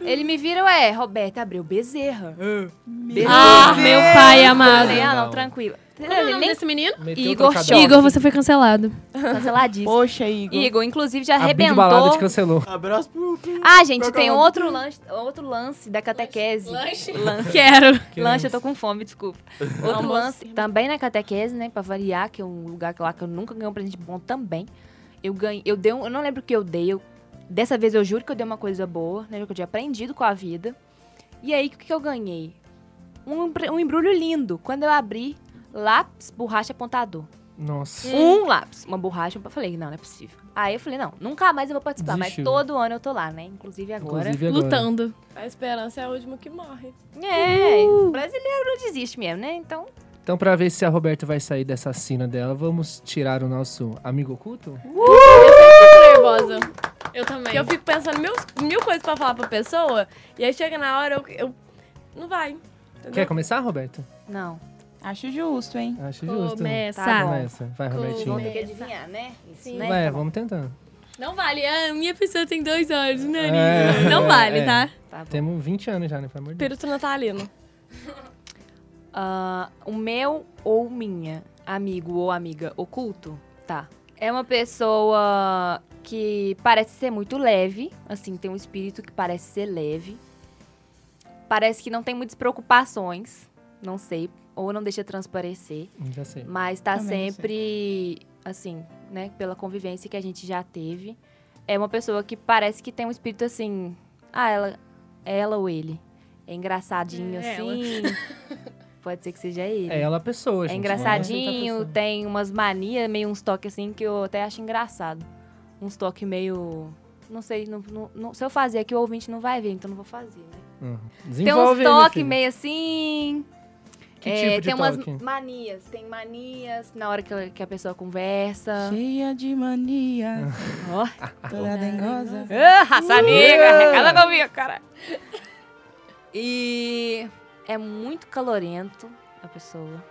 Ele me vira, ué, Roberta Abreu Bezerra. Bezerra. Ah, meu pai amado. Falei, ah, não, tranquilo. Qual é o nome desse menino? Meteu Igor trocadilho. Igor, você foi cancelado. canceladíssimo. Poxa, Igor. Igor, inclusive, já A Big Balada arrebentou. te cancelou. Abraço pro. pro- Ah, gente, tem outro lance, outro lance da catequese. Lanche? Lanche. Quero. Lanche, eu tô com fome, desculpa. [laughs] Outro lance, também na catequese, né, pra variar, que é um lugar que lá que eu nunca ganhei um presente bom também. Eu ganhei, eu dei um, eu não lembro o que eu dei, eu, dessa vez eu juro que eu dei uma coisa boa, né, que eu tinha aprendido com a vida. E aí, o que, que eu ganhei? Um, um embrulho lindo. Quando eu abri, lápis, borracha, apontador. Nossa. Um lápis, uma borracha. Eu falei, não, não é possível. Aí eu falei, não, nunca mais eu vou participar. Desistiu. Mas todo ano eu tô lá, né? Inclusive agora. Inclusive agora. Lutando. A esperança é a última que morre. É, o brasileiro não desiste mesmo, né? Então, Então, pra ver se a Roberta vai sair dessa sina dela, vamos tirar o nosso amigo oculto? Eu sempre fico nervosa. Eu também. Que eu fico Porque coisa pra falar pra pessoa, e aí chega na hora, eu. eu não vai. Entendeu? Quer começar, Roberto? Não. Acho justo, hein? Acho justo. Começa. Tá. Começa. Vai, Robertinho. Vão ter que adivinhar, né? Isso, Sim. né? Vai, Tá vamos tentando. Não vale. Ah, minha pessoa tem dois olhos, nariz. É, Não vale, é. tá? Tá. Temos 20 anos já, né? Pelo amor de Deus. Espírito natalino. [laughs] Ah, o meu ou minha amigo ou amiga oculto, tá? É uma pessoa que parece ser muito leve, assim, tem um espírito que parece ser leve. Parece que não tem muitas preocupações, não sei, ou não deixa transparecer, Já sei. mas tá Também sempre, assim, né, pela convivência que a gente já teve. É uma pessoa que parece que tem um espírito assim, ah, ela, ela ou ele. É engraçadinho É assim. [laughs] Pode ser que seja ele. É ela a pessoa, É gente. engraçadinho, aceitar a tem umas manias, meio uns toques assim que eu até acho engraçado. Uns toques meio. Não sei, não- não- não- se eu fazer aqui o ouvinte não vai ver, então não vou fazer, né? Uhum. Tem uns toques meio assim. Que é, tipo de tem umas toque? manias, tem manias na hora que, que a pessoa conversa. Cheia de mania, [laughs] Ó, toda dengosa. Ah, raça negra, cala comigo, cara. E é muito calorento a pessoa.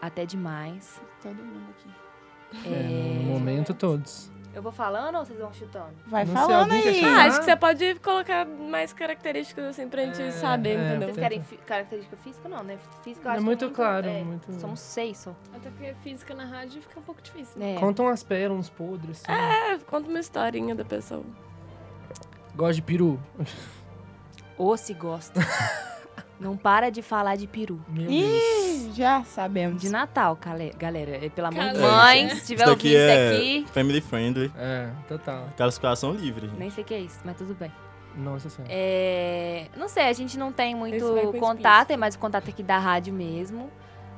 Até demais. Todo mundo aqui. É, no momento, todos. Eu vou falando ou vocês vão chutando? Vai Não sei, falando quer aí. Ah, acho que você pode colocar mais características assim pra gente É, saber, é, entendeu? Vocês querem característica física? Não, né? Física eu É acho muito que claro, é, muito- Somos seis só. Até porque física na rádio fica um pouco difícil. É. Conta umas pérolas, uns podres. Assim. É, conta uma historinha da pessoa. Gosto de peru. Ou se gosta. [laughs] Não para de falar de peru. Meu Deus. Ih, já sabemos. De Natal, galera. É, Pelo amor de Galera. mãe, se tiver Isso ouvindo isso é aqui... family friendly. É, total. Classificação livre, gente. Nem sei o que é isso, mas tudo bem. Nossa senhora. É, não sei, a gente não tem muito contato, é mais o contato aqui da rádio mesmo.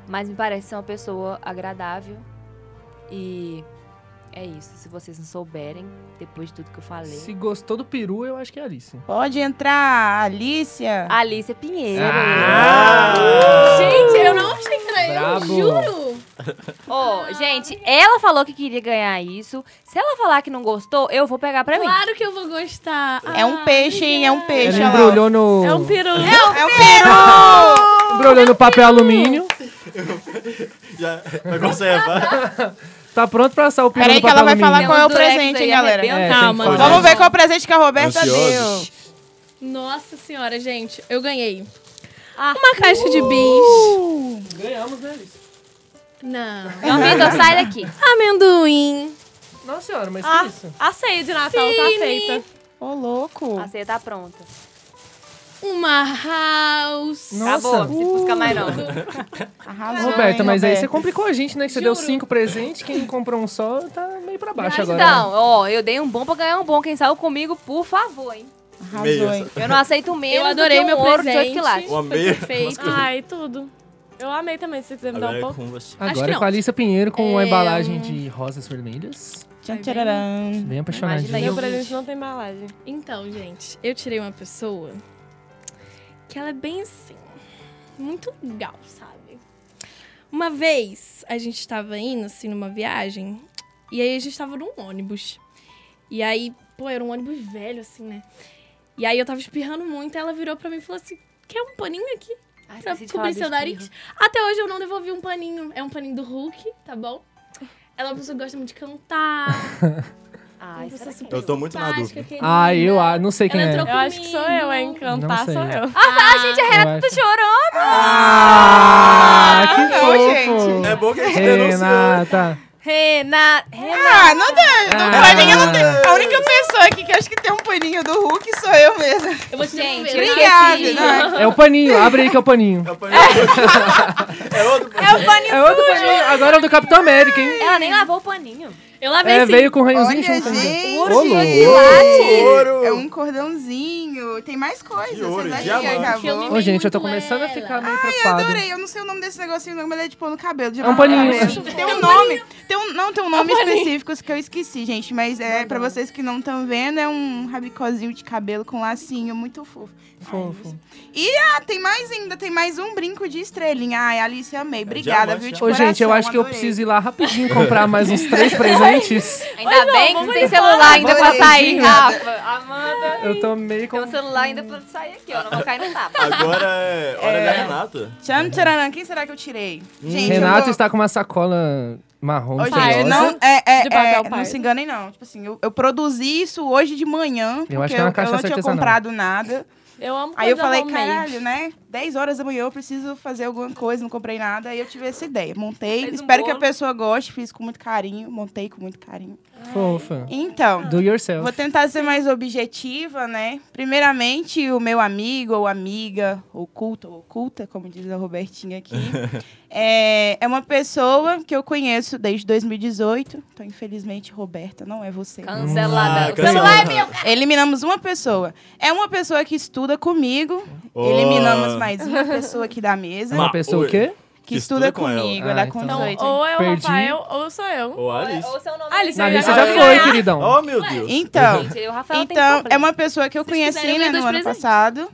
Mas me parece ser uma pessoa agradável. E é isso. Se vocês não souberem, depois de tudo que eu falei. Se gostou do peru, eu acho que é Alice. Pode entrar, Alicia. Alice Pinheiro. Ah! Gente, eu não achei que era eu, juro. Ô, gente, ela falou que queria ganhar isso. Se ela falar que não gostou, eu vou pegar pra mim. Claro que eu vou gostar. É um Ah, peixe, hein? É um peixe. Ela embrulhou no. É um peru. É um peru! Embrulhou no papel alumínio. [laughs] Já vai conservar. [laughs] Tá pronto pra assar o peru Peraí que ela vai falar qual é o presente, hein, galera? É, Calma, falar. Vamos ver qual presente que a Roberta deu. Ansiosos? Nossa senhora, gente, eu ganhei. Uma caixa de bis. Ganhamos, né, Alice? Não. João Vitor, sai daqui. Amendoim. Nossa senhora, mas Ah, que isso? a ceia de Natal tá Fini. feita. Ô, louco. A ceia tá pronta. Uma house. Nossa. Acabou, precisa buscar mais não. [laughs] Arrasou, Roberta, hein, mas aí você complicou a gente, né? Que você deu Juro. cinco presentes, quem comprou um só tá meio pra baixo Mas agora. Então, ó, eu dei um bom pra ganhar um bom. Quem saiu comigo, por favor, hein? Arrasou, hein? Eu não aceito menos Eu adorei do que um meu ouro de presente. 8 quilates. Uma Foi meia. perfeito. Ai, tudo. Eu amei também, se você quiser me dar um é pouco. com você. Agora é com a Alissa Pinheiro com uma É, embalagem de rosas vermelhas. Tchan, tchararam. Bem apaixonadinha. Meu eu- presente não tem embalagem. Então, gente, eu tirei uma pessoa que ela é bem assim, muito legal, sabe? Uma vez a gente tava indo assim numa viagem e aí a gente tava num ônibus. E aí, pô, era um ônibus velho assim, né? E aí eu tava espirrando muito, aí ela virou pra mim e falou assim: "Quer um paninho aqui Ai, pra cobrir seu nariz?" Até hoje eu não devolvi um paninho, é um paninho do Hulk, tá bom? Ela é uma pessoa que gosta muito de cantar. [laughs] Ai, super Eu tô muito na dúvida. Ah, eu ah, não sei quem é. entrou Eu acho que sou eu, hein? comigo. Não Cantar sei. sou eu. Ah, tá, gente, a Renata Eu tá chorando. Ah, que fofo. gente. É bom que a gente. Renata. Renata, Renata. Ah, não tem. Do Ah. paninho não tem. A única pessoa aqui que acho que tem um paninho do Hulk sou eu mesma. Eu vou te Gente. Obrigada. É o paninho, abre aí que é o paninho. É o paninho. É [laughs] outro paninho. É outro paninho. Agora é o do Capitão América, hein? Ela nem lavou o paninho. Eu lavei É, sim. veio com o raiozinho Olha, junto ainda. gente. Ouro louco. quilates. Ouro. É um cordãozinho. Tem mais coisas. De ouro, Vocês acham que diamante. acabou? Ô, gente, eu tô começando a ficar meio Ai, eu adorei. Eu não sei o nome desse negocinho, não, mas é de pôr no cabelo. De É um paninho. [laughs] Tem um nome. Tem um, não, tem um nome específico que eu esqueci, gente. Mas é pra vocês que não estão vendo, é um rabicozinho de cabelo com lacinho muito fofo. Fofo. Ah, tem mais ainda. Tem mais um brinco de estrelinha. Ai, Alice, amei. Obrigada, diamante, viu? De Ô, gente, eu acho que eu preciso ir lá rapidinho comprar mais uns três [laughs] presentes. Ainda bem que não tem celular ainda pra sair. Rafa. Amanda. eu tô meio com... Tem um celular ainda pra sair aqui, ó. Não vou cair no tapa. Agora é hora É. da Renata. Tchan, tcharam, quem será que eu tirei? Gente, eu Renato está com uma sacola marrom Ô, gente, não, é, é, De papel é, não se enganem, não. Tipo assim, eu, eu produzi isso hoje de manhã, porque acho que é uma eu, cachaça não tinha comprado nada. Eu amo Aí eu falei, homemade. caralho, né? 10 horas da manhã eu preciso fazer alguma coisa, não comprei nada. Aí eu tive essa ideia. Montei, Fez um espero que a pessoa goste, fiz com muito carinho, montei com muito carinho. Fofa. Então, Do yourself. Vou tentar ser mais objetiva, né? Primeiramente, o meu amigo ou amiga, oculta ou oculta, como diz a Robertinha aqui, [laughs] é, é uma pessoa que eu conheço desde 2018. Então, infelizmente, Roberta, não é você. Cancelada. Ah, é meu. Eliminamos uma pessoa. É uma pessoa que estuda comigo. Oh. Eliminamos mais uma [laughs] pessoa aqui da mesa. Uma Ma- pessoa o quê? que, que estuda, estuda com ela. comigo. Ah, ela é então- com Então, 18. ou é o Perdi. Rafael ou sou eu. Ô, Alice. Ou seu nome Alice, eu lista já foi, queridão. Oh, meu Deus. Então, Gente, o Rafael tem Então, é uma pessoa que eu Vocês conheci né, no ano presentes. passado.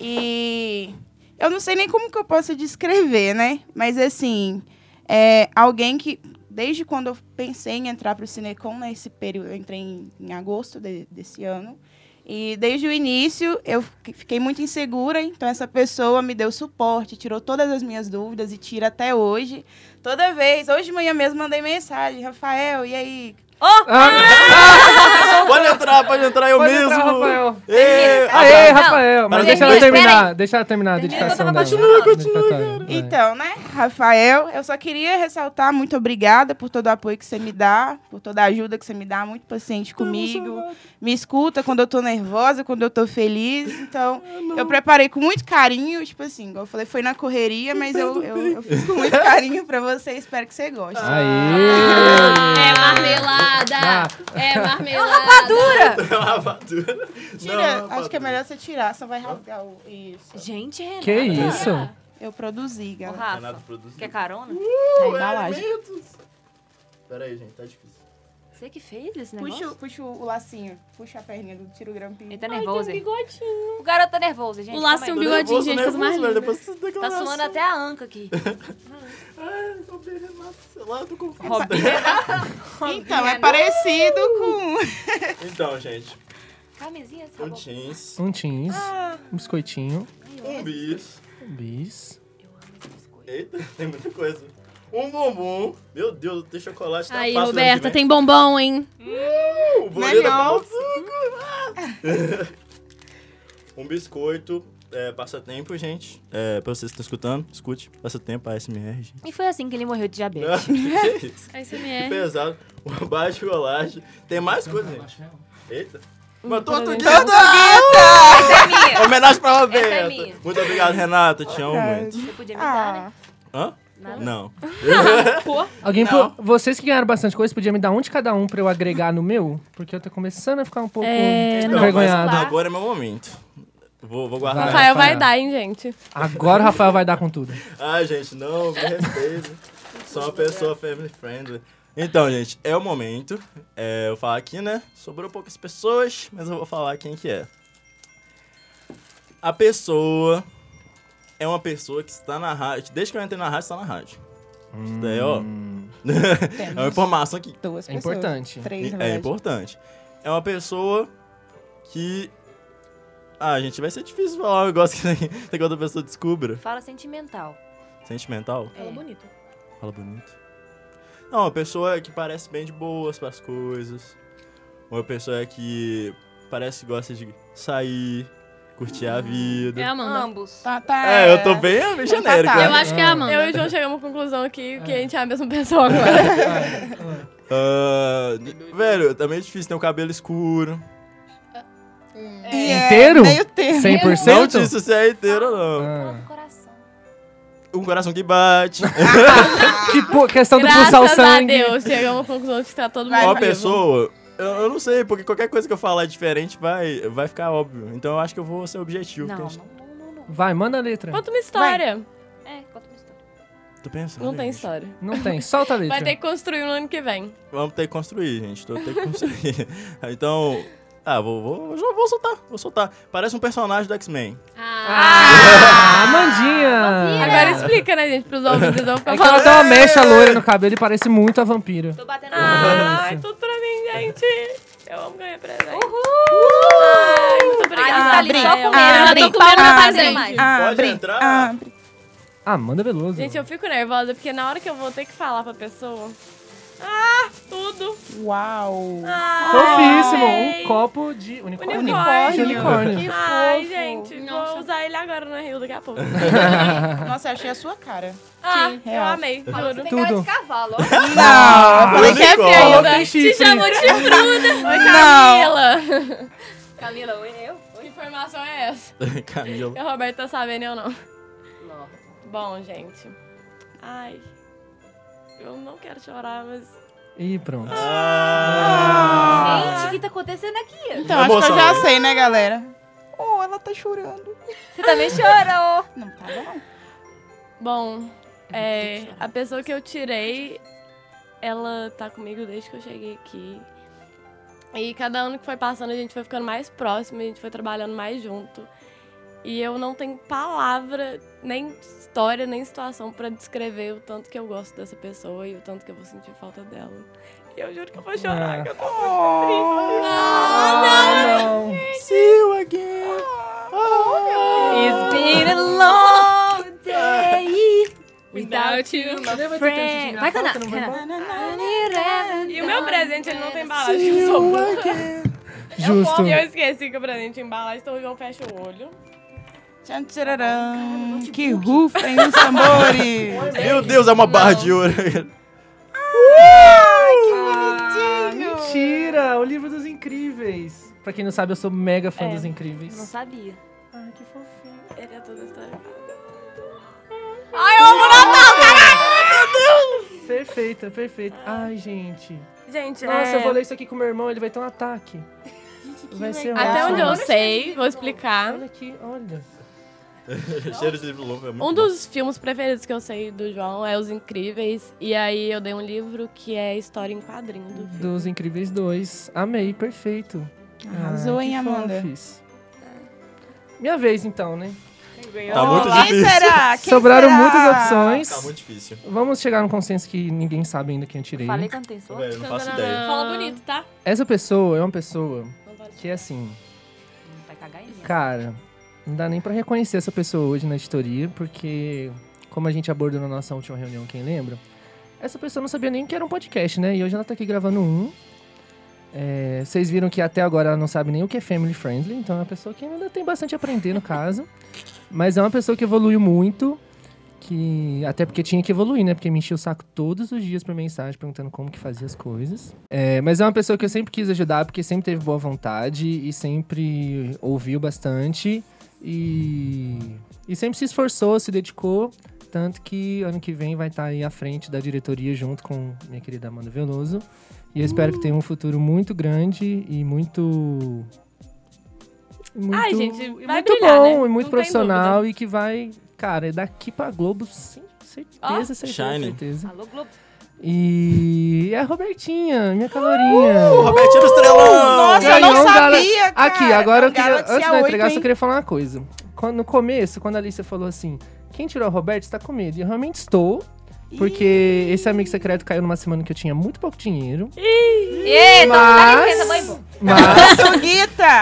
E eu não sei nem como que eu posso descrever, né? Mas assim, é alguém que, desde quando eu pensei em entrar para o Cinecom, nesse período, eu entrei em, em agosto de- desse ano. E desde o início eu fi- fiquei muito insegura, então essa pessoa me deu suporte, tirou todas as minhas dúvidas e tira até hoje. Toda vez, hoje de manhã mesmo mandei mensagem, Rafael, e aí? Pode entrar, pode entrar eu Pode mesmo. entrar, Rafael. Ê, Aê, Não, Rafael. Mas mas deixa ela termina, terminar. Deixa ela terminar a dedicação eu dela. tava Dedicatória, vai. Então, né, Rafael, eu só queria ressaltar, muito obrigada por todo o apoio que você me dá, por toda a ajuda que você me dá, muito paciente comigo, me escuta quando eu tô nervosa, quando eu tô feliz, então eu preparei com muito carinho, tipo assim, igual eu falei, foi na correria, mas eu, eu, eu fiz com muito carinho pra você, espero que você goste. Aê! É marmelada! Ah. É marmelada! É uma rapadura. [laughs] Tira, Não, acho rapadura. que é melhor você tirar, só vai rasgar o... Isso. Gente, Renato. Que isso? Eu produzi, Ô, galera. Rafa, Renato produziu. quer carona? A embalagem. Pera aí, gente, tá difícil. Você que fez esse Puxa, negócio? o- puxa o lacinho, puxa a perninha do tiro grampinho. Ele tá nervoso. Tem um bigodinho. O garoto tá nervoso, gente. O laço é um Tô bigodinho, nervoso, gente, mais nervoso, velho, linda. Tá suando até a anca aqui. [laughs] Ai, Renato, sei lá, eu tô confuso. [laughs] Então, é parecido com... [laughs] Então, gente, Camisinha, essa um jeans, Um jeans, um biscoitinho, um bis. um bis. Eita, tem muita coisa. Um bombom. Meu Deus, tem chocolate. Tá Aí, que Roberta, vem. tem bombom, hein? Uh, boleta suco. [laughs] um biscoito. É, passatempo, gente. É, pra vocês que estão escutando, escute. Passatempo, ASMR, gente. E foi assim que ele morreu de diabetes. [laughs] que isso? [laughs] Que ASMR. pesado. Uma baixa de rolagem. Tem mais coisa, gente. Eita. Uma Essa é minha. Homenagem pra Essa é Roberta. minha. Muito obrigado, Renata. Te amo muito. Você podia me dar, né? Hã? Nada. Não. [laughs] Alguém, Não. po- vocês que ganharam bastante coisa, podia me dar um de cada um pra eu agregar no meu? Porque eu tô começando a ficar um pouco É, Não, mas envergonhado. agora é meu momento. Vou, vou guardar. Rafael vai Rafael. dar, hein, gente? Agora o Rafael vai dar com tudo. Ai, [laughs] gente, não, me respeita. Sou uma pessoa family friendly. Então, gente, é o momento. É, eu falar aqui, né? Sobrou poucas pessoas, mas eu vou falar quem que é. A pessoa é uma pessoa que está na rádio. Desde que eu entrei na rádio, está na rádio. Isso daí, ó. [laughs] é uma informação que duas É pessoas. importante. Três, na é importante. É uma pessoa que. Ah, gente, vai ser difícil falar um negócio que tem [laughs] que outra pessoa descubra. Fala sentimental. Sentimental? É. bonito. Fala bonito. Não, uma pessoa que parece bem de boas pras coisas. Uma pessoa que parece que gosta de sair, curtir a vida. É a Amanda. Ambos. Tá, tá, É, eu tô bem, bem genérico. Tá, tá. né? Eu acho que é a Amanda. Eu e o João chegamos à conclusão aqui que a gente é a mesma pessoa [laughs] agora. Ah, velho, também é difícil ter um cabelo escuro. E é Inteiro? Meio termo. 100%? Não disse se é inteiro ou não. Ah. Do coração. Um coração que bate. [laughs] Que po- questão do Graças pulsar o a sangue. Deus, chegamos à conclusão de que tá todo mundo Uma pessoa. Eu, eu não sei, porque qualquer coisa que eu falar diferente vai, vai ficar óbvio. Então eu acho que eu vou ser objetivo. Não, gente- não, não, não. Vai, manda a letra. Conta uma história. É, conta uma história. Tô pensando. Não tem gente. história. Não tem, solta a [laughs] letra. Vai ter que construir no ano que vem. Vamos ter que construir, gente. Tô ter que construir. [laughs] então. Ah, vou, vou, vou, vou soltar, vou soltar. Parece um personagem do X-Men. Ah, Amandinha! Agora explica, né, gente, pros ouvintes. Eles vão ficar É que ela tem uma mecha loira no cabelo e parece muito a vampira. Tô batendo Ai, Isso. tudo pra mim, gente. Eu amo ganhar presente. Uhul! Ai, muito tá ali Abre, só comendo, abre, nem abre, comendo, fazendo mais. Abre, Pode entrar? abre. Amanda Veloso. Gente, eu fico nervosa porque na hora que eu vou ter que falar pra pessoa. Ah, tudo! Uau. Ah, Fofíssimo. Um copo de unicórnio. Unicórnio. De unicórnio. Que Ai, fofo. gente, vou usar ele agora no Rio daqui a pouco. [laughs] Nossa, eu achei a sua cara. Ah, eu real. amei, juro. Tem cara Tudo. de cavalo, [laughs] ó. Não, eu falei que é tem Te chamou de chifruda. Oi, Não. Camila! [laughs] Camila, oi, eu? Que informação é essa? Camila. O Roberto tá sabendo eu não. Bom, gente. Ai. Eu não quero chorar, mas. E pronto. Ah. Gente, o que tá acontecendo aqui? Então, acho que eu já sei, né, galera? Oh, ela tá chorando. Você também chorou. Não tá não. Bom, é, a pessoa que eu tirei, ela tá comigo desde que eu cheguei aqui. E cada ano que foi passando, a gente foi ficando mais próximo, a gente foi trabalhando mais junto. E eu não tenho palavra, nem história, nem situação pra descrever o tanto que eu gosto dessa pessoa e o tanto que eu vou sentir falta dela. E eu juro que eu vou chorar, Ah. que eu tô Ah, não. See you again. It's been a long day Without you. Ter friend. Vai, não embora? E o meu presente, ele não tem embalagem, eu sou burra. Justo. E eu esqueci que o presente embalagem, então o João fecha o olho. Tchan, tchararam. Que rufem os [laughs] tambores. Meu Deus, é uma barra de ouro. [laughs] Ah, mentira! O livro dos incríveis. Pra quem não sabe, eu sou mega fã É. dos Não incríveis. sabia. Ai, que fofinho. Ele é toda história. Ai, eu amo Natal, caralho! Perfeita, perfeita. Ai, gente. Gente, Nossa, é... eu vou ler isso aqui com meu irmão, ele vai ter um ataque. Vai ser Até ótimo. onde eu sei, vou explicar. Olha aqui, olha. [laughs] Cheiro de livro longo é muito Um bom. dos filmes preferidos que eu sei do João é Os Incríveis. E aí eu dei um livro que é História em Quadrinho do filme. Dos Incríveis 2. Amei, perfeito. Arrasou, Ah, hein, que Amanda? fofis. Minha vez, então, né? Tá muito Quem difícil. será? [laughs] Quem [laughs] Sobraram será? muitas opções. Tá muito difícil. Vamos chegar num consenso que ninguém sabe ainda quem eu tirei. Falei tem sorte. Velho, não faço ideia. Fala bonito, tá? Essa pessoa é uma pessoa Não vale que, assim, Vai cagar em mim. cara, não dá nem pra reconhecer essa pessoa hoje na editoria, porque, como a gente abordou na nossa última reunião, quem lembra? Essa pessoa não sabia nem que era um podcast, né? E hoje ela tá aqui gravando um. É, vocês viram que até agora ela não sabe nem o que é family friendly, então é uma pessoa que ainda tem bastante a aprender no caso. Mas é uma pessoa que evoluiu muito, que até porque tinha que evoluir, né? Porque me enchia o saco todos os dias por mensagem perguntando como que fazia as coisas. É, mas é uma pessoa que eu sempre quis ajudar, porque sempre teve boa vontade e sempre ouviu bastante e, e sempre se esforçou, se dedicou. Tanto que ano que vem vai estar aí à frente da diretoria junto com minha querida Amanda Veloso. E eu espero que tenha um futuro muito grande e muito. muito Ai, gente, e vai muito brilhar, bom né? e muito Não profissional e que vai, cara, daqui pra Globo, sim, certeza, Ó, certeza, Shine. certeza. Alô, Globo. E é a Robertinha, minha calorinha. O Robertinho do Estrelão! Nossa, eu não gala- sabia, cara. Aqui, agora eu queria, antes de eu A8, entregar, eu só queria falar uma coisa. Quando, no começo, quando a Alicia falou assim, quem tirou a Roberta está com medo. E eu realmente estou, porque esse amigo secreto caiu numa semana que eu tinha muito pouco dinheiro. Eita, dá Mas- licença, mãe. bom. Mas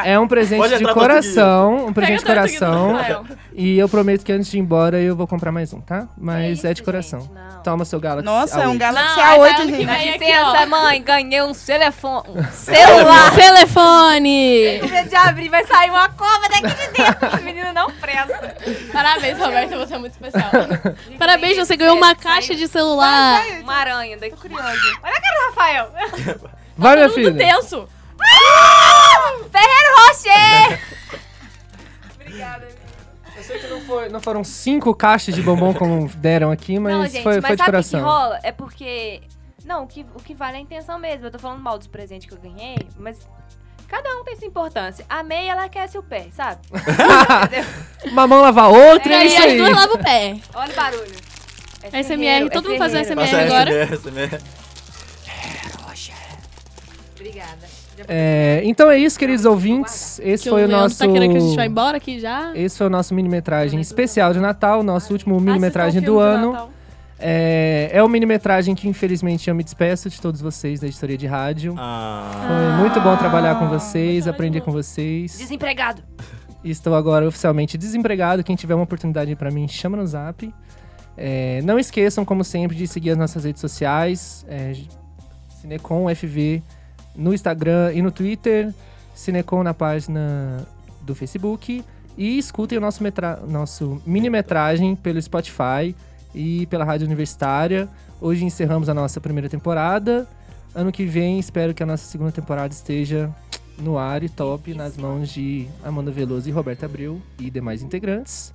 é um presente de coração, um presente de aqui coração. E eu prometo que antes de ir embora eu vou comprar mais um, tá? Mas Que é isso, de coração. gente. Toma seu Galaxy Nossa, é um A8. Galaxy Não, aí A8, vai ano que gente. Dá aqui, licença, ó. mãe. Ganhei um telefone. Um [laughs] celular. Telefone! De abrir, vai sair uma cova daqui de dentro. [laughs] Esse menino não presta. Parabéns, Roberto, você é muito especial. [laughs] Parabéns, você ganhou uma caixa de celular. Uma aranha daqui. curiosa. Olha a cara do Rafael. Vai, minha filha. tenso. Ferreiro Rocher. [laughs] Obrigada. Eu sei que não, foi- não foram cinco caixas de bombom como deram aqui, mas não, gente, foi, mas foi de sabe o que, coração. rola? É porque... Não, o que, o que vale é a intenção mesmo. Eu tô falando mal dos presentes que eu ganhei, mas... Cada um tem sua importância. A meia, ela aquece o pé, sabe? [laughs] Entendeu? Uma mão lava a outra, E é aí isso as aí. duas lavam o pé. Olha o barulho. É SMR, todo mundo faz o ferreiro. SMR. Passa agora? SMR, SMR. Obrigada. É, então é isso, queridos ouvintes. Esse Que foi o Leandro nosso. tá querendo que a gente vá embora aqui já. Esse foi o nosso mini-metragem especial de Natal, nosso último mini-metragem Assistam do o ano. É, é o mini-metragem que, infelizmente, eu me despeço de todos vocês da editoria de rádio. Ah. Foi muito bom trabalhar com vocês, aprender com vocês. Desempregado. Estou agora oficialmente desempregado. Quem tiver uma oportunidade pra mim, chama no zap. É, não esqueçam, como sempre, de seguir as nossas redes sociais. É, Cinecom FV no Instagram e no Twitter. Cinecom na página do Facebook. E escutem o nosso, metra nosso mini-metragem pelo Spotify e pela Rádio Universitária. Hoje encerramos a nossa primeira temporada. Ano que vem, espero que a nossa segunda temporada esteja no ar e top nas mãos de Amanda Veloso e Roberta Abreu e demais integrantes.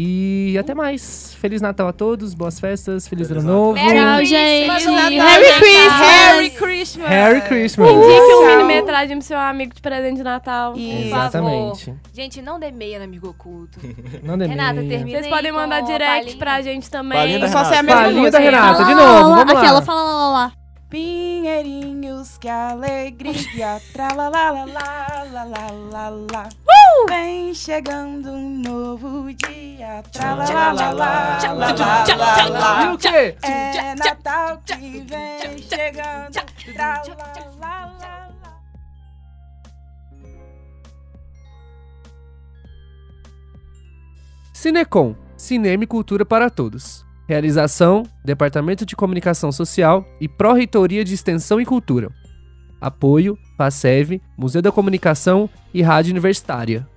E até mais. Feliz Natal a todos, boas festas, feliz, Feliz ano novo. Tchau, gente. Natal, Merry. Christmas. Harry Christmas! Harry Christmas. Indique um mini-metragem pro seu amigo de presente de Natal. Isso. Exatamente. Gente, não dê meia no amigo oculto. [laughs] Não dê Renata, meia. termina Vocês podem mandar direct palhinha. pra gente também. Palhinha da Só ser a Renata. mesma Palhinha da. Renata, de novo, vamos lá. Aquela fala lá, lá, lá. Pinheirinhos, que alegria, tralalalalalalala. Uh! Vem chegando um novo dia, tralalalalalalala. É Natal que vem chegando, tralalalala. Cinecom, cinema e cultura para todos. Realização: Departamento de Comunicação Social e Pró-Reitoria de Extensão e Cultura. Apoio: PASEV, Museu da Comunicação e Rádio Universitária.